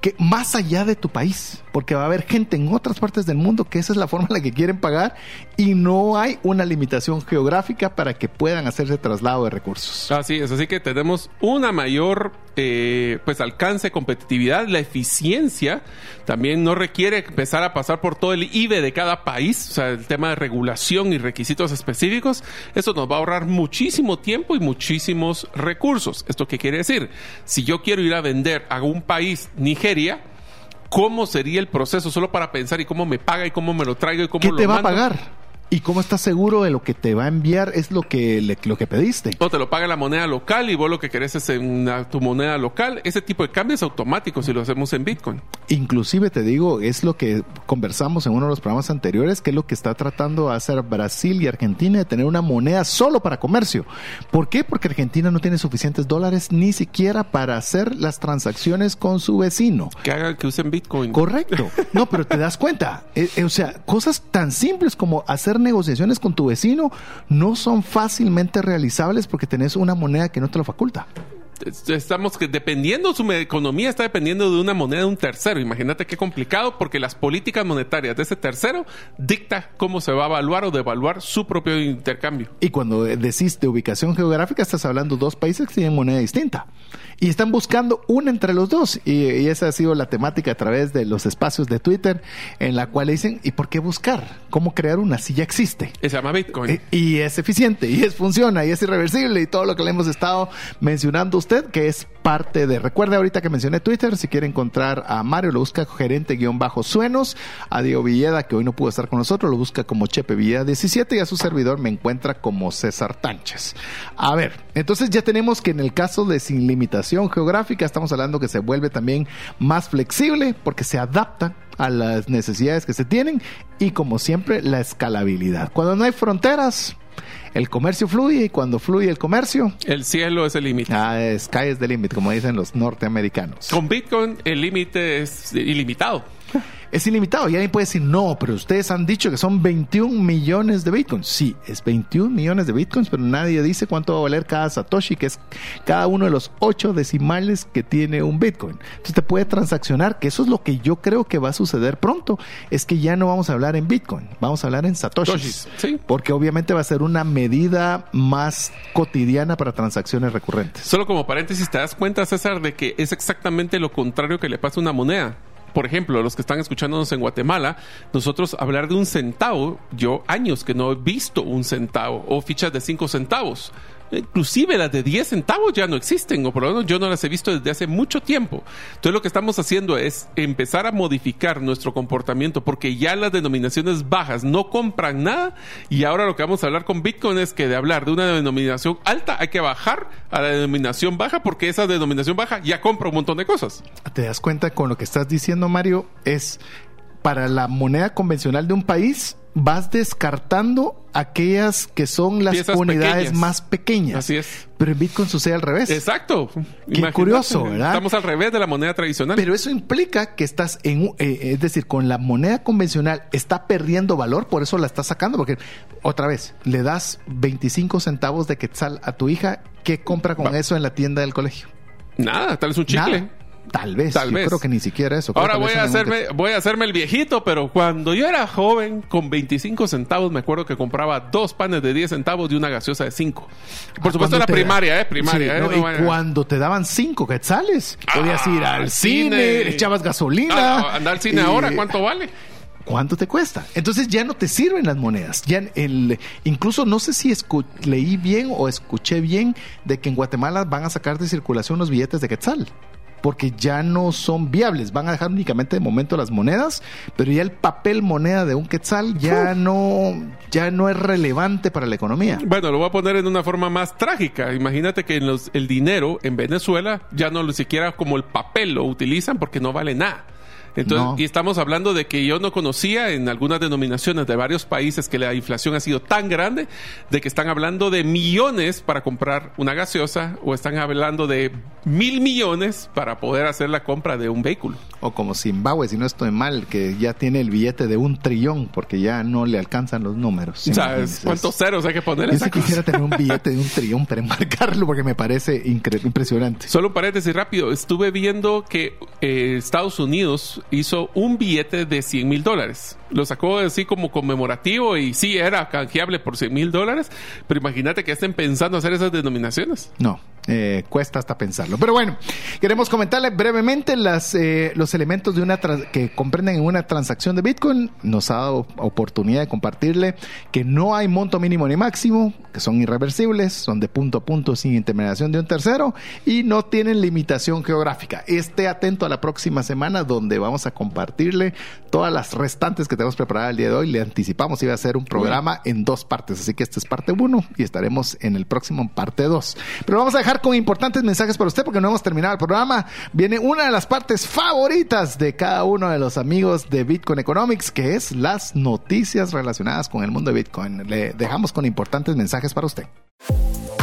que más allá de tu país, porque va a haber gente en otras partes del mundo que esa es la forma en la que quieren pagar y no hay una limitación geográfica para que puedan hacerse traslado de recursos. Así es, así que tenemos una mayor eh, pues alcance, competitividad, la eficiencia también no requiere empezar a pasar por todo el IBE de cada país, o sea, el tema de regulación y requisitos específicos, eso nos va a ahorrar muchísimo tiempo y muchísimos recursos. ¿Esto qué quiere decir? Si yo quiero ir a vender a un país, Nigeria, ¿cómo sería el proceso solo para pensar y cómo me paga y cómo me lo traigo y cómo ¿Qué lo te va a pagar? ¿Y cómo estás seguro de lo que te va a enviar es lo que, le- lo que pediste? O te lo paga la moneda local y vos lo que querés es una- tu moneda local. Ese tipo de cambio es automático si lo hacemos en Bitcoin. Inclusive te digo, es lo que conversamos en uno de los programas anteriores, que es lo que está tratando de hacer Brasil y Argentina de tener una moneda solo para comercio. ¿Por qué? Porque Argentina no tiene suficientes dólares ni siquiera para hacer las transacciones con su vecino. Que hagan que usen Bitcoin. Correcto. No, pero te das cuenta. Eh, eh, o sea, cosas tan simples como hacer negociaciones con tu vecino no son fácilmente realizables porque tenés una moneda que no te lo faculta. Estamos que dependiendo, su economía está dependiendo de una moneda de un tercero. Imagínate qué complicado porque las políticas monetarias de ese tercero dicta cómo se va a evaluar o devaluar su propio intercambio. Y cuando decís de ubicación geográfica, estás hablando de dos países que tienen moneda distinta. Y están buscando una entre los dos. Y, y esa ha sido la temática a través de los espacios de Twitter, en la cual dicen, ¿y por qué buscar? ¿Cómo crear una si ya existe? Se llama Bitcoin. Eh, Y es eficiente, y es funciona, y es irreversible, y todo lo que le hemos estado mencionando usted, que es parte de. Recuerde ahorita que mencioné Twitter, si quiere encontrar a Mario, lo busca gerente-suenos, a Diego Villeda, que hoy no pudo estar con nosotros, lo busca como Chepe Villeda 17, y a su servidor me encuentra como César Tánchez. A ver, entonces ya tenemos que en el caso de sin limitación geográfica, estamos hablando que se vuelve también más flexible, porque se adapta a las necesidades que se tienen y como siempre la escalabilidad. Cuando no hay fronteras, el comercio fluye y cuando fluye el comercio, El cielo es el límite. ah, sky is the limit, como dicen los norteamericanos. Con Bitcoin el límite es ilimitado. Es ilimitado. Y alguien puede decir, no, pero ustedes han dicho que son 21 millones de bitcoins. Sí, es 21 millones de bitcoins, pero nadie dice cuánto va a valer cada Satoshi, que es cada uno de los ocho decimales que tiene un bitcoin. Entonces te puede transaccionar, que eso es lo que yo creo que va a suceder pronto, es que ya no vamos a hablar en bitcoin, vamos a hablar en Satoshis. Sí. Porque obviamente va a ser una medida más cotidiana para transacciones recurrentes. Solo como paréntesis, ¿te das cuenta, César, de que es exactamente lo contrario que le pasa a una moneda? Por ejemplo, los que están escuchándonos en Guatemala, nosotros hablar de un centavo, yo años que no he visto un centavo o fichas de cinco centavos. Inclusive las de 10 centavos ya no existen, o por lo menos yo no las he visto desde hace mucho tiempo. Entonces lo que estamos haciendo es empezar a modificar nuestro comportamiento porque ya las denominaciones bajas no compran nada y ahora lo que vamos a hablar con Bitcoin es que de hablar de una denominación alta hay que bajar a la denominación baja porque esa denominación baja ya compra un montón de cosas. ¿Te das cuenta con lo que estás diciendo, Mario? Es para la moneda convencional de un país vas descartando aquellas que son las Piezas unidades pequeñas. más pequeñas. Así es. Pero en Bitcoin sucede al revés. Exacto. Qué Imagínate. curioso, ¿verdad? Estamos al revés de la moneda tradicional. Pero eso implica que estás en, un- eh, es decir, con la moneda convencional está perdiendo valor, por eso la estás sacando, porque otra vez, le das 25 centavos de quetzal a tu hija, ¿qué compra con Va. eso en la tienda del colegio? Nada, tal vez un chicle. Nada. Tal vez, Tal yo vez. creo que ni siquiera eso. Creo Ahora voy a hacerme, voy a hacerme el viejito, pero cuando yo era joven, con 25 centavos, me acuerdo que compraba dos panes de 10 centavos y una gaseosa de 5. Por Ah, supuesto cuando era primaria, ¿eh? Primaria, Sí, ¿eh? no, No y vaya- cuando te daban cinco quetzales, Ah, podías ir al al cine, cine. le echabas gasolina. Ah, andar al cine y- ahora, ¿cuánto vale? ¿Cuánto te cuesta? Entonces ya no te sirven las monedas. Ya el, incluso no sé si escu- leí bien o escuché bien de que en Guatemala van a sacar de circulación los billetes de quetzal. Porque ya no son viables. Van a dejar únicamente de momento las monedas, pero ya el papel moneda de un quetzal ya no, ya no es relevante para la economía. Bueno, lo voy a poner en una forma más trágica. Imagínate que en los- el dinero en Venezuela ya no lo siquiera como el papel lo utilizan porque no vale nada. Entonces, No. y estamos hablando de que yo no conocía en algunas denominaciones de varios países que la inflación ha sido tan grande de que están hablando de millones para comprar una gaseosa o están hablando de mil millones para poder hacer la compra de un vehículo. O como Zimbabue, si no estoy mal, que ya tiene el billete de un trillón porque ya no le alcanzan los números. ¿Sabes cuántos ceros hay que poner Yo quisiera tener un billete de un trillón para enmarcarlo porque me parece impresionante. Solo un paréntesis rápido. Estuve viendo que eh, Estados Unidos hizo un billete de 100 mil dólares. Lo sacó así como conmemorativo y sí era canjeable por 100 mil dólares. Pero imagínate que estén pensando hacer esas denominaciones. No, eh, cuesta hasta pensarlo. Pero bueno, queremos comentarle brevemente las, eh, los elementos de una que comprenden en una transacción de Bitcoin. Nos ha dado oportunidad de compartirle que no hay monto mínimo ni máximo, que son irreversibles, son de punto a punto sin intermediación de un tercero y no tienen limitación geográfica. Esté atento a la próxima semana donde vamos a compartirle todas las restantes que tenemos preparadas el día de hoy. Le anticipamos iba a ser un programa en dos partes, así que esta es parte 1 y estaremos en el próximo en parte 2. Pero vamos a dejar con importantes mensajes para usted porque no hemos terminado el programa. Viene una de las partes favoritas de cada uno de los amigos de Bitcoin Economics, que es las noticias relacionadas con el mundo de Bitcoin. Le dejamos con importantes mensajes para usted.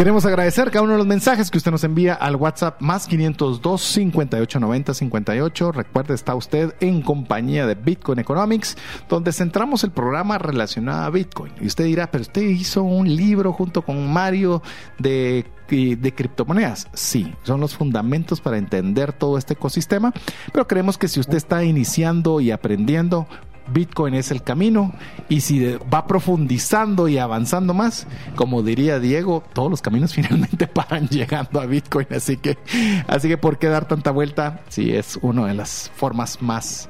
Queremos agradecer cada uno de los mensajes que usted nos envía al WhatsApp más 502 5890 58. Recuerde, está usted en compañía de Bitcoin Economics, donde centramos el programa relacionado a Bitcoin. Y usted dirá, pero usted hizo un libro junto con Mario de de criptomonedas. Sí, son los fundamentos para entender todo este ecosistema, pero creemos que si usted está iniciando y aprendiendo, Bitcoin es el camino y si va profundizando y avanzando más, como diría Diego, todos los caminos finalmente paran llegando a Bitcoin, así que así que por qué dar tanta vuelta si es una de las formas más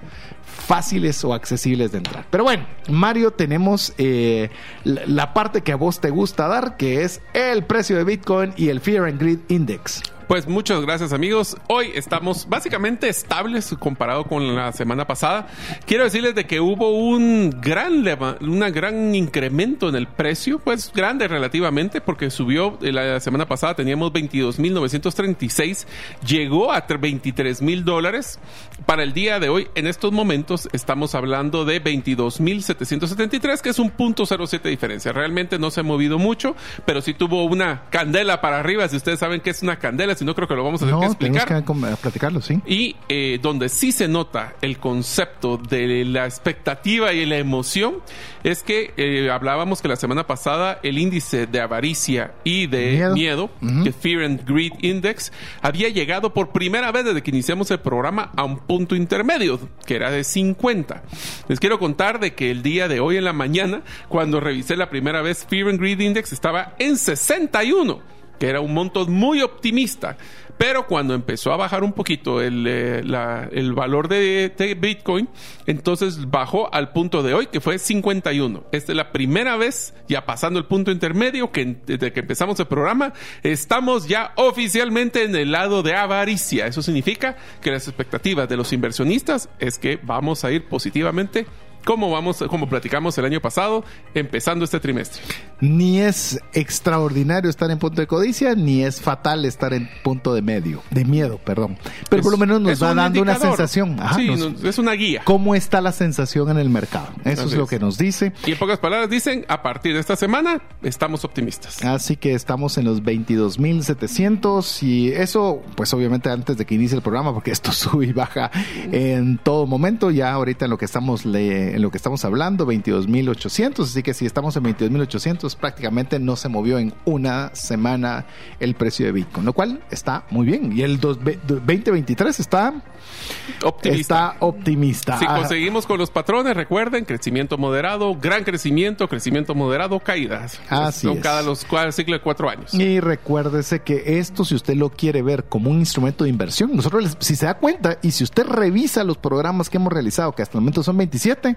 fáciles o accesibles de entrar. Pero bueno, Mario, tenemos eh, la parte que a vos te gusta dar, que es el precio de Bitcoin y el Fear and Greed Index. Pues muchas gracias amigos. Hoy estamos básicamente estables comparado con la semana pasada. Quiero decirles de que hubo un gran una gran incremento en el precio, pues grande relativamente porque subió eh, la semana pasada teníamos 22.936, llegó a 23.000 dólares. Para el día de hoy, en estos momentos estamos hablando de 22.773, que es un punto 07 de diferencia. Realmente no se ha movido mucho, pero sí tuvo una candela para arriba. Si ustedes saben que es una candela, si no creo que lo vamos a tener que explicar. que platicarlo, sí. Y eh, donde sí se nota el concepto de la expectativa y la emoción es que eh, hablábamos que la semana pasada el índice de avaricia y de miedo, que Fear and Greed Index, había llegado por primera vez desde que iniciamos el programa a un punto intermedio, que era de 50. Les quiero contar de que el día de hoy en la mañana, cuando revisé la primera vez Fear and Greed Index, estaba en 61 que era un monto muy optimista. Pero cuando empezó a bajar un poquito el, eh, el valor de, Bitcoin, entonces bajó al punto de hoy, que fue 51. Esta es la primera vez, ya pasando el punto intermedio, que desde que empezamos el programa, estamos ya oficialmente en el lado de avaricia. Eso significa que las expectativas de los inversionistas es que vamos a ir positivamente como vamos, como platicamos el año pasado, empezando este trimestre. Ni es extraordinario estar en punto de codicia, ni es fatal estar en punto de medio, de miedo, perdón. Pero por lo menos nos va dando una sensación. sí, es una guía. ¿Cómo está la sensación en el mercado? Eso es lo que nos dice. Y en pocas palabras dicen, a partir de esta semana estamos optimistas. Así que estamos en los 22.700 y eso, pues obviamente antes de que inicie el programa, porque esto sube y baja en todo momento, ya ahorita en lo que estamos en lo que estamos hablando, 22.800. Así que si estamos en 22.800, prácticamente no se movió en una semana el precio de Bitcoin, lo cual está muy bien. Y el 2023 está optimista. Está optimista. Si conseguimos con los patrones, recuerden, crecimiento moderado, gran crecimiento, crecimiento moderado, caídas. Así Son cada los cada ciclo de cuatro años. Y recuérdese que esto, si usted lo quiere ver como un instrumento de inversión, nosotros, si se da cuenta y si usted revisa los programas que hemos realizado, que hasta el momento son 27,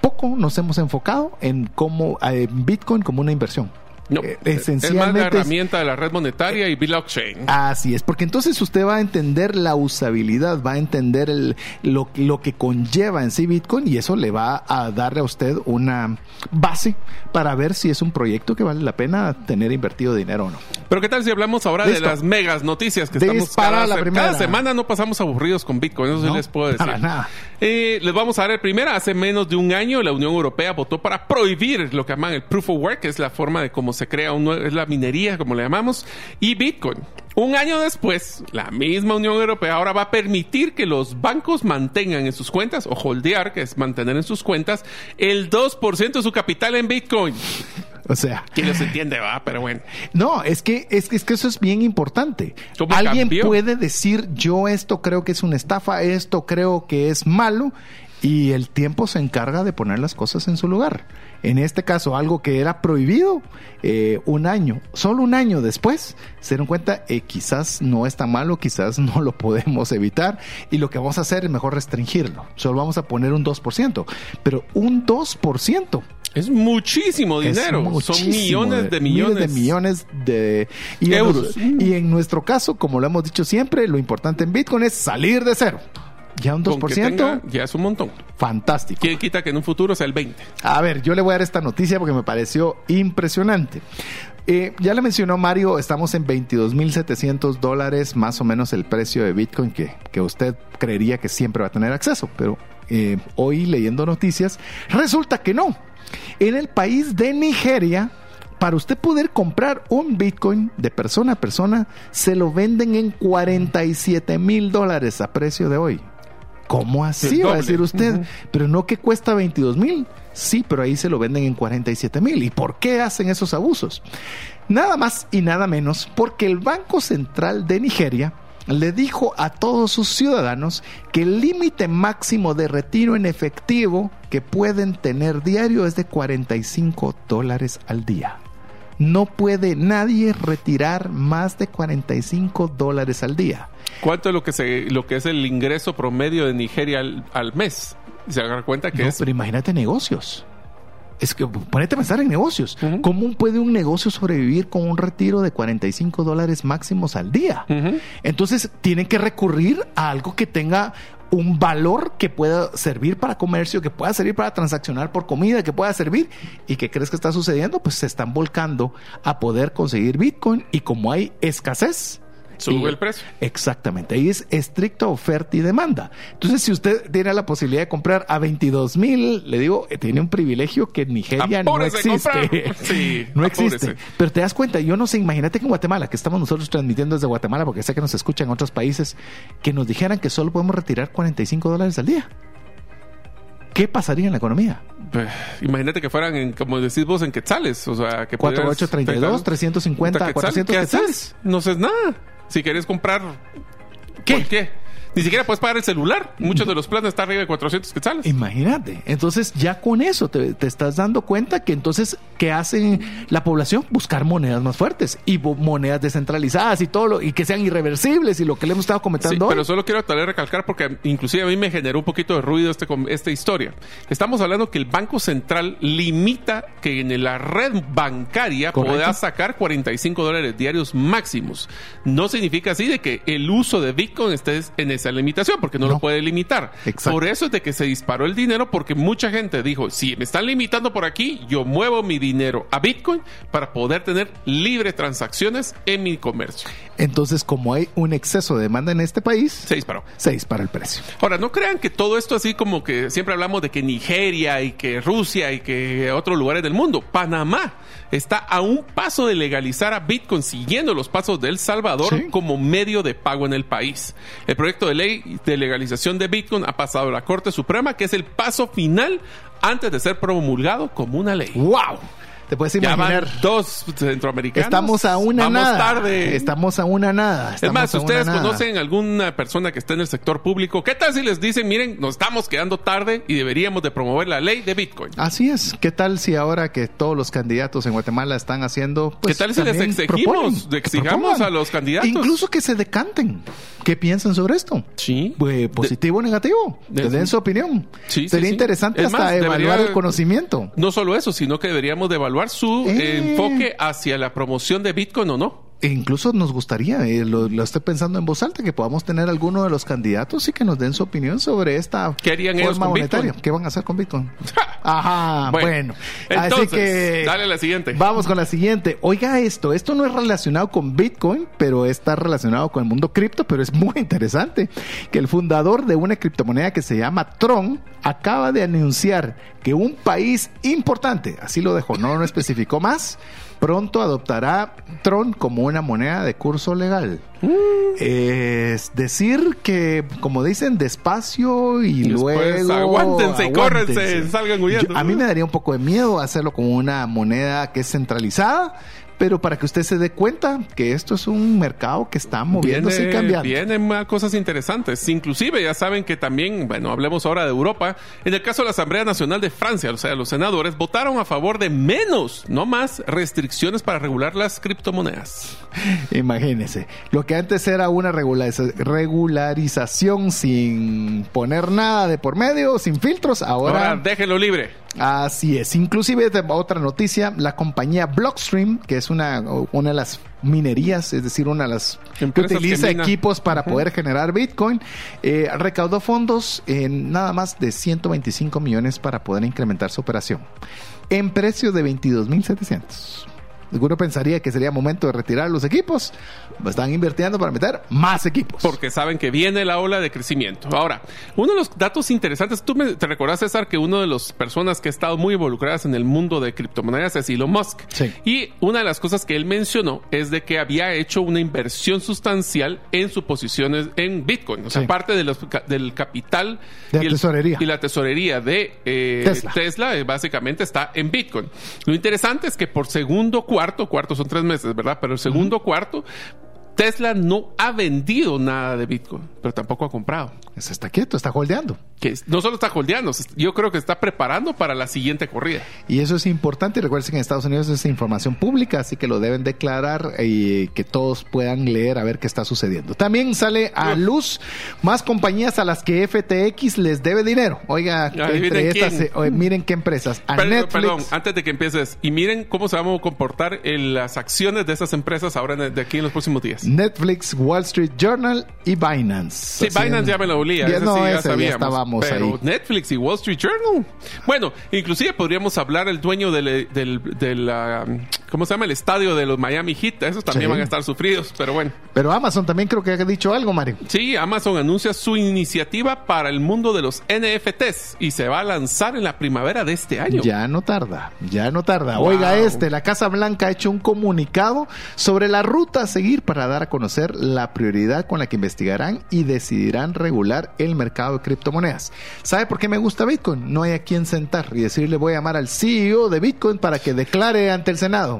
poco nos hemos enfocado en cómo en Bitcoin como una inversión. No, esencialmente es más la herramienta de la red monetaria y blockchain. Así es, porque entonces usted va a entender la usabilidad, va a entender el, lo, lo que conlleva en sí Bitcoin y eso le va a darle a usted una base para ver si es un proyecto que vale la pena tener invertido dinero o no. Pero qué tal si hablamos ahora de las megas noticias que estamos cada, la cada semana no pasamos aburridos con Bitcoin, eso sí les puedo decir. Para nada. Eh, les vamos a dar el primero. Hace menos de un año la Unión Europea votó para prohibir lo que llaman el proof of work, que es la forma de cómo se crea un, es la minería, como le llamamos, y Bitcoin. Un año después, la misma Unión Europea ahora va a permitir que los bancos mantengan en sus cuentas, o holdear, que es mantener en sus cuentas, el 2% de su capital en Bitcoin. O sea. ¿Quién los entiende, va? Pero bueno. No, es que, es, que, es que eso es bien importante. Alguien puede decir, yo esto creo que es una estafa, esto creo que es malo, y el tiempo se encarga de poner las cosas en su lugar. En este caso, algo que era prohibido eh, un año, solo un año después, se dieron cuenta, eh, quizás no es tan malo, quizás no lo podemos evitar y lo que vamos a hacer es mejor restringirlo. Solo vamos a poner un 2%, pero un 2%. Es muchísimo dinero. Son millones de millones. de millones de euros. y en nuestro caso, como lo hemos dicho siempre, lo importante en Bitcoin es salir de cero. Ya un 2%. ya es un montón. Fantástico. ¿Quién quita que en un futuro sea el 20%? A ver, yo le voy a dar esta noticia porque me pareció impresionante. Eh, ya le mencionó Mario, estamos en 22.700 dólares, más o menos el precio de Bitcoin que, que, usted creería que siempre va a tener acceso, pero eh, hoy leyendo noticias, resulta que no. En el país de Nigeria, para usted poder comprar un Bitcoin de persona a persona, se lo venden en 47 mil dólares a precio de hoy. ¿Cómo así? Va a decir usted. Pero no que cuesta 22 mil. Sí, pero ahí se lo venden en 47 mil. ¿Y por qué hacen esos abusos? Nada más y nada menos porque el Banco Central de Nigeria le dijo a todos sus ciudadanos que el límite máximo de retiro en efectivo que pueden tener diario es de 45 dólares al día. No puede nadie retirar más de 45 dólares al día. ¿Cuánto es lo que, se, lo que es el ingreso promedio de Nigeria al, al mes? Se dan cuenta que No, es pero imagínate negocios. Es que ponete a pensar en negocios. ¿Cómo puede un negocio sobrevivir con un retiro de 45 dólares máximos al día? Entonces tienen que recurrir a algo que tenga un valor que pueda servir para comercio, que pueda servir para transaccionar por comida, que pueda servir. ¿Y qué crees que está sucediendo? Pues se están volcando a poder conseguir Bitcoin y como hay escasez, Sube el precio. Exactamente, ahí es estricta oferta y demanda. Entonces, si usted tiene la posibilidad de comprar a 22 mil, le digo, eh, tiene un privilegio que en Nigeria no Apúrese existe. Sí, no apúrese. existe. Pero te das cuenta, yo no sé, imagínate que en Guatemala, que estamos nosotros transmitiendo desde Guatemala, porque sé que nos escuchan en otros países, que nos dijeran que solo podemos retirar 45 dólares al día. ¿Qué pasaría en la economía? Pues, Imagínate que fueran, en, como decís vos, en quetzales. O sea, que 4, pudieras 8, 32, sacar 350, quetzal. 400 ¿Qué quetzales. haces? No haces nada. Si quieres comprar... ¿Qué? ¿Por qué? Ni siquiera puedes pagar el celular. Muchos de los planes están arriba de 400 quetzales. Imagínate. Entonces, ya con eso te, te estás dando cuenta que entonces, ¿qué hace la población? Buscar monedas más fuertes y monedas descentralizadas y todo lo, y que sean irreversibles y lo que le hemos estado Sí, comentando hoy. pero solo quiero tal vez recalcar porque inclusive a mí me generó un poquito de ruido este, esta historia. Estamos hablando que el Banco Central limita que en la red bancaria Correcto. puedas sacar 45 dólares diarios máximos. No significa así de que el uso de Bitcoin esté en esa limitación porque no, No. lo puede limitar. Exacto. Por eso es de que se disparó el dinero porque mucha gente dijo, si me están limitando por aquí, yo muevo mi dinero a Bitcoin para poder tener libre transacciones en mi comercio. Entonces, como hay un exceso de demanda en este país, Se disparó. se dispara el precio. Ahora, no crean que todo esto así como que siempre hablamos de que Nigeria y que Rusia y que otros lugares del mundo. Panamá está a un paso de legalizar a Bitcoin siguiendo los pasos de El Salvador Sí. como medio de pago en el país. El proyecto de ley de legalización de Bitcoin ha pasado a la Corte Suprema, que es el paso final antes de ser promulgado como una ley. ¡Wow! Te puedes Ya van imaginar. dos centroamericanos. Estamos a una Vamos nada. tarde. Estamos a una nada. Es más, si ustedes nada. conocen alguna persona que esté en el sector público, ¿qué tal si les dicen, miren, nos estamos quedando tarde y deberíamos de promover la ley de Bitcoin? Así es. ¿Qué tal si ahora que todos los candidatos en Guatemala están haciendo... pues, ¿Qué tal si les exigimos, exigamos a los candidatos? Incluso que se decanten. ¿Qué piensan sobre esto? Sí. Pues, positivo o negativo. de- que den su opinión. Sí, Sería sí. interesante Es hasta más, evaluar debería- el conocimiento. No solo eso, sino que deberíamos de evaluar su Eh. eh, enfoque hacia la promoción de Bitcoin o no. E incluso nos gustaría, eh, lo, lo estoy pensando en voz alta, que podamos tener alguno de los candidatos y que nos den su opinión sobre esta ¿Qué harían ellos forma con monetaria. Bitcoin? ¿Qué van a hacer con Bitcoin? Ajá, bueno. Entonces, Así que dale la siguiente. Vamos con la siguiente. Oiga esto, esto no es relacionado con Bitcoin, pero está relacionado con el mundo cripto, pero es muy interesante. Que el fundador de una criptomoneda que se llama Tron acaba de anunciar que un país importante, así lo dejó, no lo especificó más, pronto adoptará Tron como una moneda de curso legal. Es decir que, como dicen, despacio y, Y después luego... aguántense y córrense, aguántense. salgan huyendo. Yo- a mí me daría un poco de miedo hacerlo con una moneda que es centralizada, pero para que usted se dé cuenta que esto es un mercado que está moviéndose y cambiando. Vienen más cosas interesantes. Inclusive ya saben que también, bueno, hablemos ahora de Europa. En el caso de la Asamblea Nacional de Francia, o sea, los senadores votaron a favor de menos, no más, restricciones para regular las criptomonedas. Imagínese, lo que antes era una regulariza- regularización sin poner nada de por medio, sin filtros, Ahora, ahora déjenlo libre. Así es. Inclusive de- otra noticia, la compañía Blockstream, que es una, una de las minerías, es decir, una de las que utiliza que equipos para poder generar Bitcoin, eh, recaudó fondos en nada más de 125 millones para poder incrementar su operación en precio de 22.700. Alguno pensaría que sería momento de retirar los equipos. Están invirtiendo para meter más equipos. Porque saben que viene la ola de crecimiento. Ahora, uno de los datos interesantes, tú me, te recordás, César, que una de las personas que ha estado muy involucradas en el mundo de criptomonedas es Elon Musk. Sí. Y una de las cosas que él mencionó es de que había hecho una inversión sustancial en sus posiciones en Bitcoin. O sea, Sí. parte de los, ca- del capital De la y, el- tesorería. y la tesorería de eh, Tesla. Tesla eh, básicamente está en Bitcoin. Lo interesante es que por segundo cuarto, cuarto son tres meses, ¿verdad? Pero el segundo cuarto Tesla no ha vendido nada de Bitcoin, pero tampoco ha comprado. Se está quieto, está holdeando. Que no solo está holdeando, yo creo que está preparando para la siguiente corrida. Y eso es importante. Recuerden que en Estados Unidos es información pública, así que lo deben declarar y que todos puedan leer a ver qué está sucediendo. También sale a luz más compañías a las que FTX les debe dinero. Oiga, entre estas, eh, miren qué empresas. A perdón, perdón, antes de que empieces, y miren cómo se van a comportar en las acciones de esas empresas ahora de aquí en los próximos días. Netflix, Wall Street Journal y Binance. Sí, Binance ya me lo olía. Ya, no, sí, ya, sabíamos, estábamos pero Netflix y Wall Street Journal. Bueno, inclusive podríamos hablar el dueño del, del, ¿cómo se llama? El estadio de los Miami Heat. Esos también van a estar sufridos, pero bueno. Pero Amazon también creo que ha dicho algo, Mario. Sí, Amazon anuncia su iniciativa para el mundo de los NFTs y se va a lanzar en la primavera de este año. Ya no tarda, ya no tarda. Oiga, este, la Casa Blanca ha hecho un comunicado sobre la ruta a seguir para dar a conocer la prioridad con la que investigarán y decidirán regular el mercado de criptomonedas. ¿Sabe por qué me gusta Bitcoin? No hay a quien sentar y decirle voy a llamar al CEO de Bitcoin para que declare ante el Senado.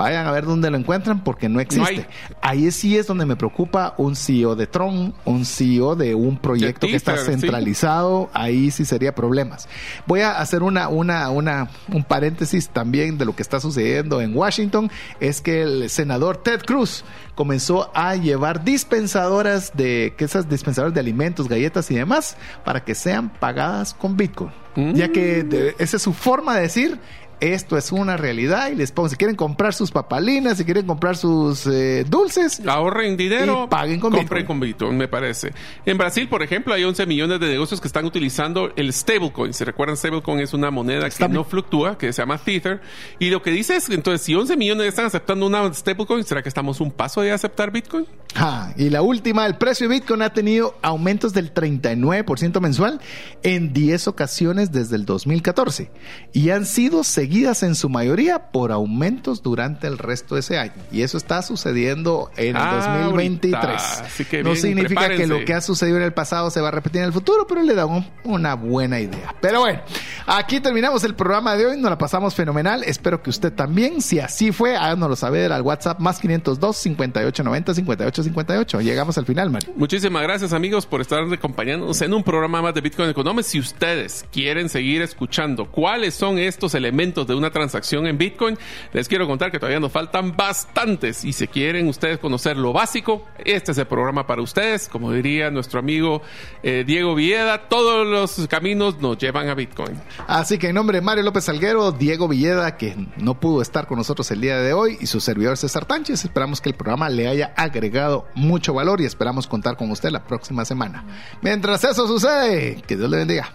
Vayan a ver dónde lo encuentran porque no existe. Ahí sí es donde me preocupa un CEO de Tron, un CEO de un proyecto que está centralizado. Ahí sí sería problemas. Voy a hacer una, una, una, un paréntesis también de lo que está sucediendo en Washington. Es que el senador Ted Cruz comenzó a llevar dispensadoras de, que esas dispensadoras de alimentos, galletas y demás, para que sean pagadas con Bitcoin. Ya que esa es su forma de decir, esto es una realidad y les pongo, si quieren comprar sus papalinas, si quieren comprar sus eh, dulces, ahorren dinero, y paguen con compren con Bitcoin, me parece. En Brasil, por ejemplo, hay 11 millones de negocios que están utilizando el stablecoin. Si recuerdan, stablecoin es una moneda que no fluctúa, que se llama Tether. Y lo que dice es, entonces, si 11 millones están aceptando una stablecoin, ¿será que estamos un paso de aceptar Bitcoin? Ah, y la última, el precio de Bitcoin ha tenido aumentos del 39% mensual en 10 ocasiones desde el 2014 y han sido seguidos seguidas en su mayoría por aumentos durante el resto de ese año. Y eso está sucediendo en el 2023. no significa que lo que ha sucedido en el pasado se va a repetir en el futuro, pero le da una buena idea. Pero bueno, aquí terminamos el programa de hoy. Nos la pasamos fenomenal. Espero que usted también, si así fue, háganoslo saber al WhatsApp más 502 5890 5858. Llegamos al final, Mario. Muchísimas gracias, amigos, por estar acompañándonos en un programa más de Bitcoin Economics. Si ustedes quieren seguir escuchando cuáles son estos elementos de una transacción en Bitcoin. Les quiero contar que todavía nos faltan bastantes y si quieren ustedes conocer lo básico, este es el programa para ustedes. Como diría nuestro amigo eh, Diego Villeda, todos los caminos nos llevan a Bitcoin. Así que en nombre de Mario López Salguero, Diego Villeda, que no pudo estar con nosotros el día de hoy, y su servidor César Tánchez, esperamos que el programa le haya agregado mucho valor y esperamos contar con usted la próxima semana. Mientras eso sucede, que Dios le bendiga.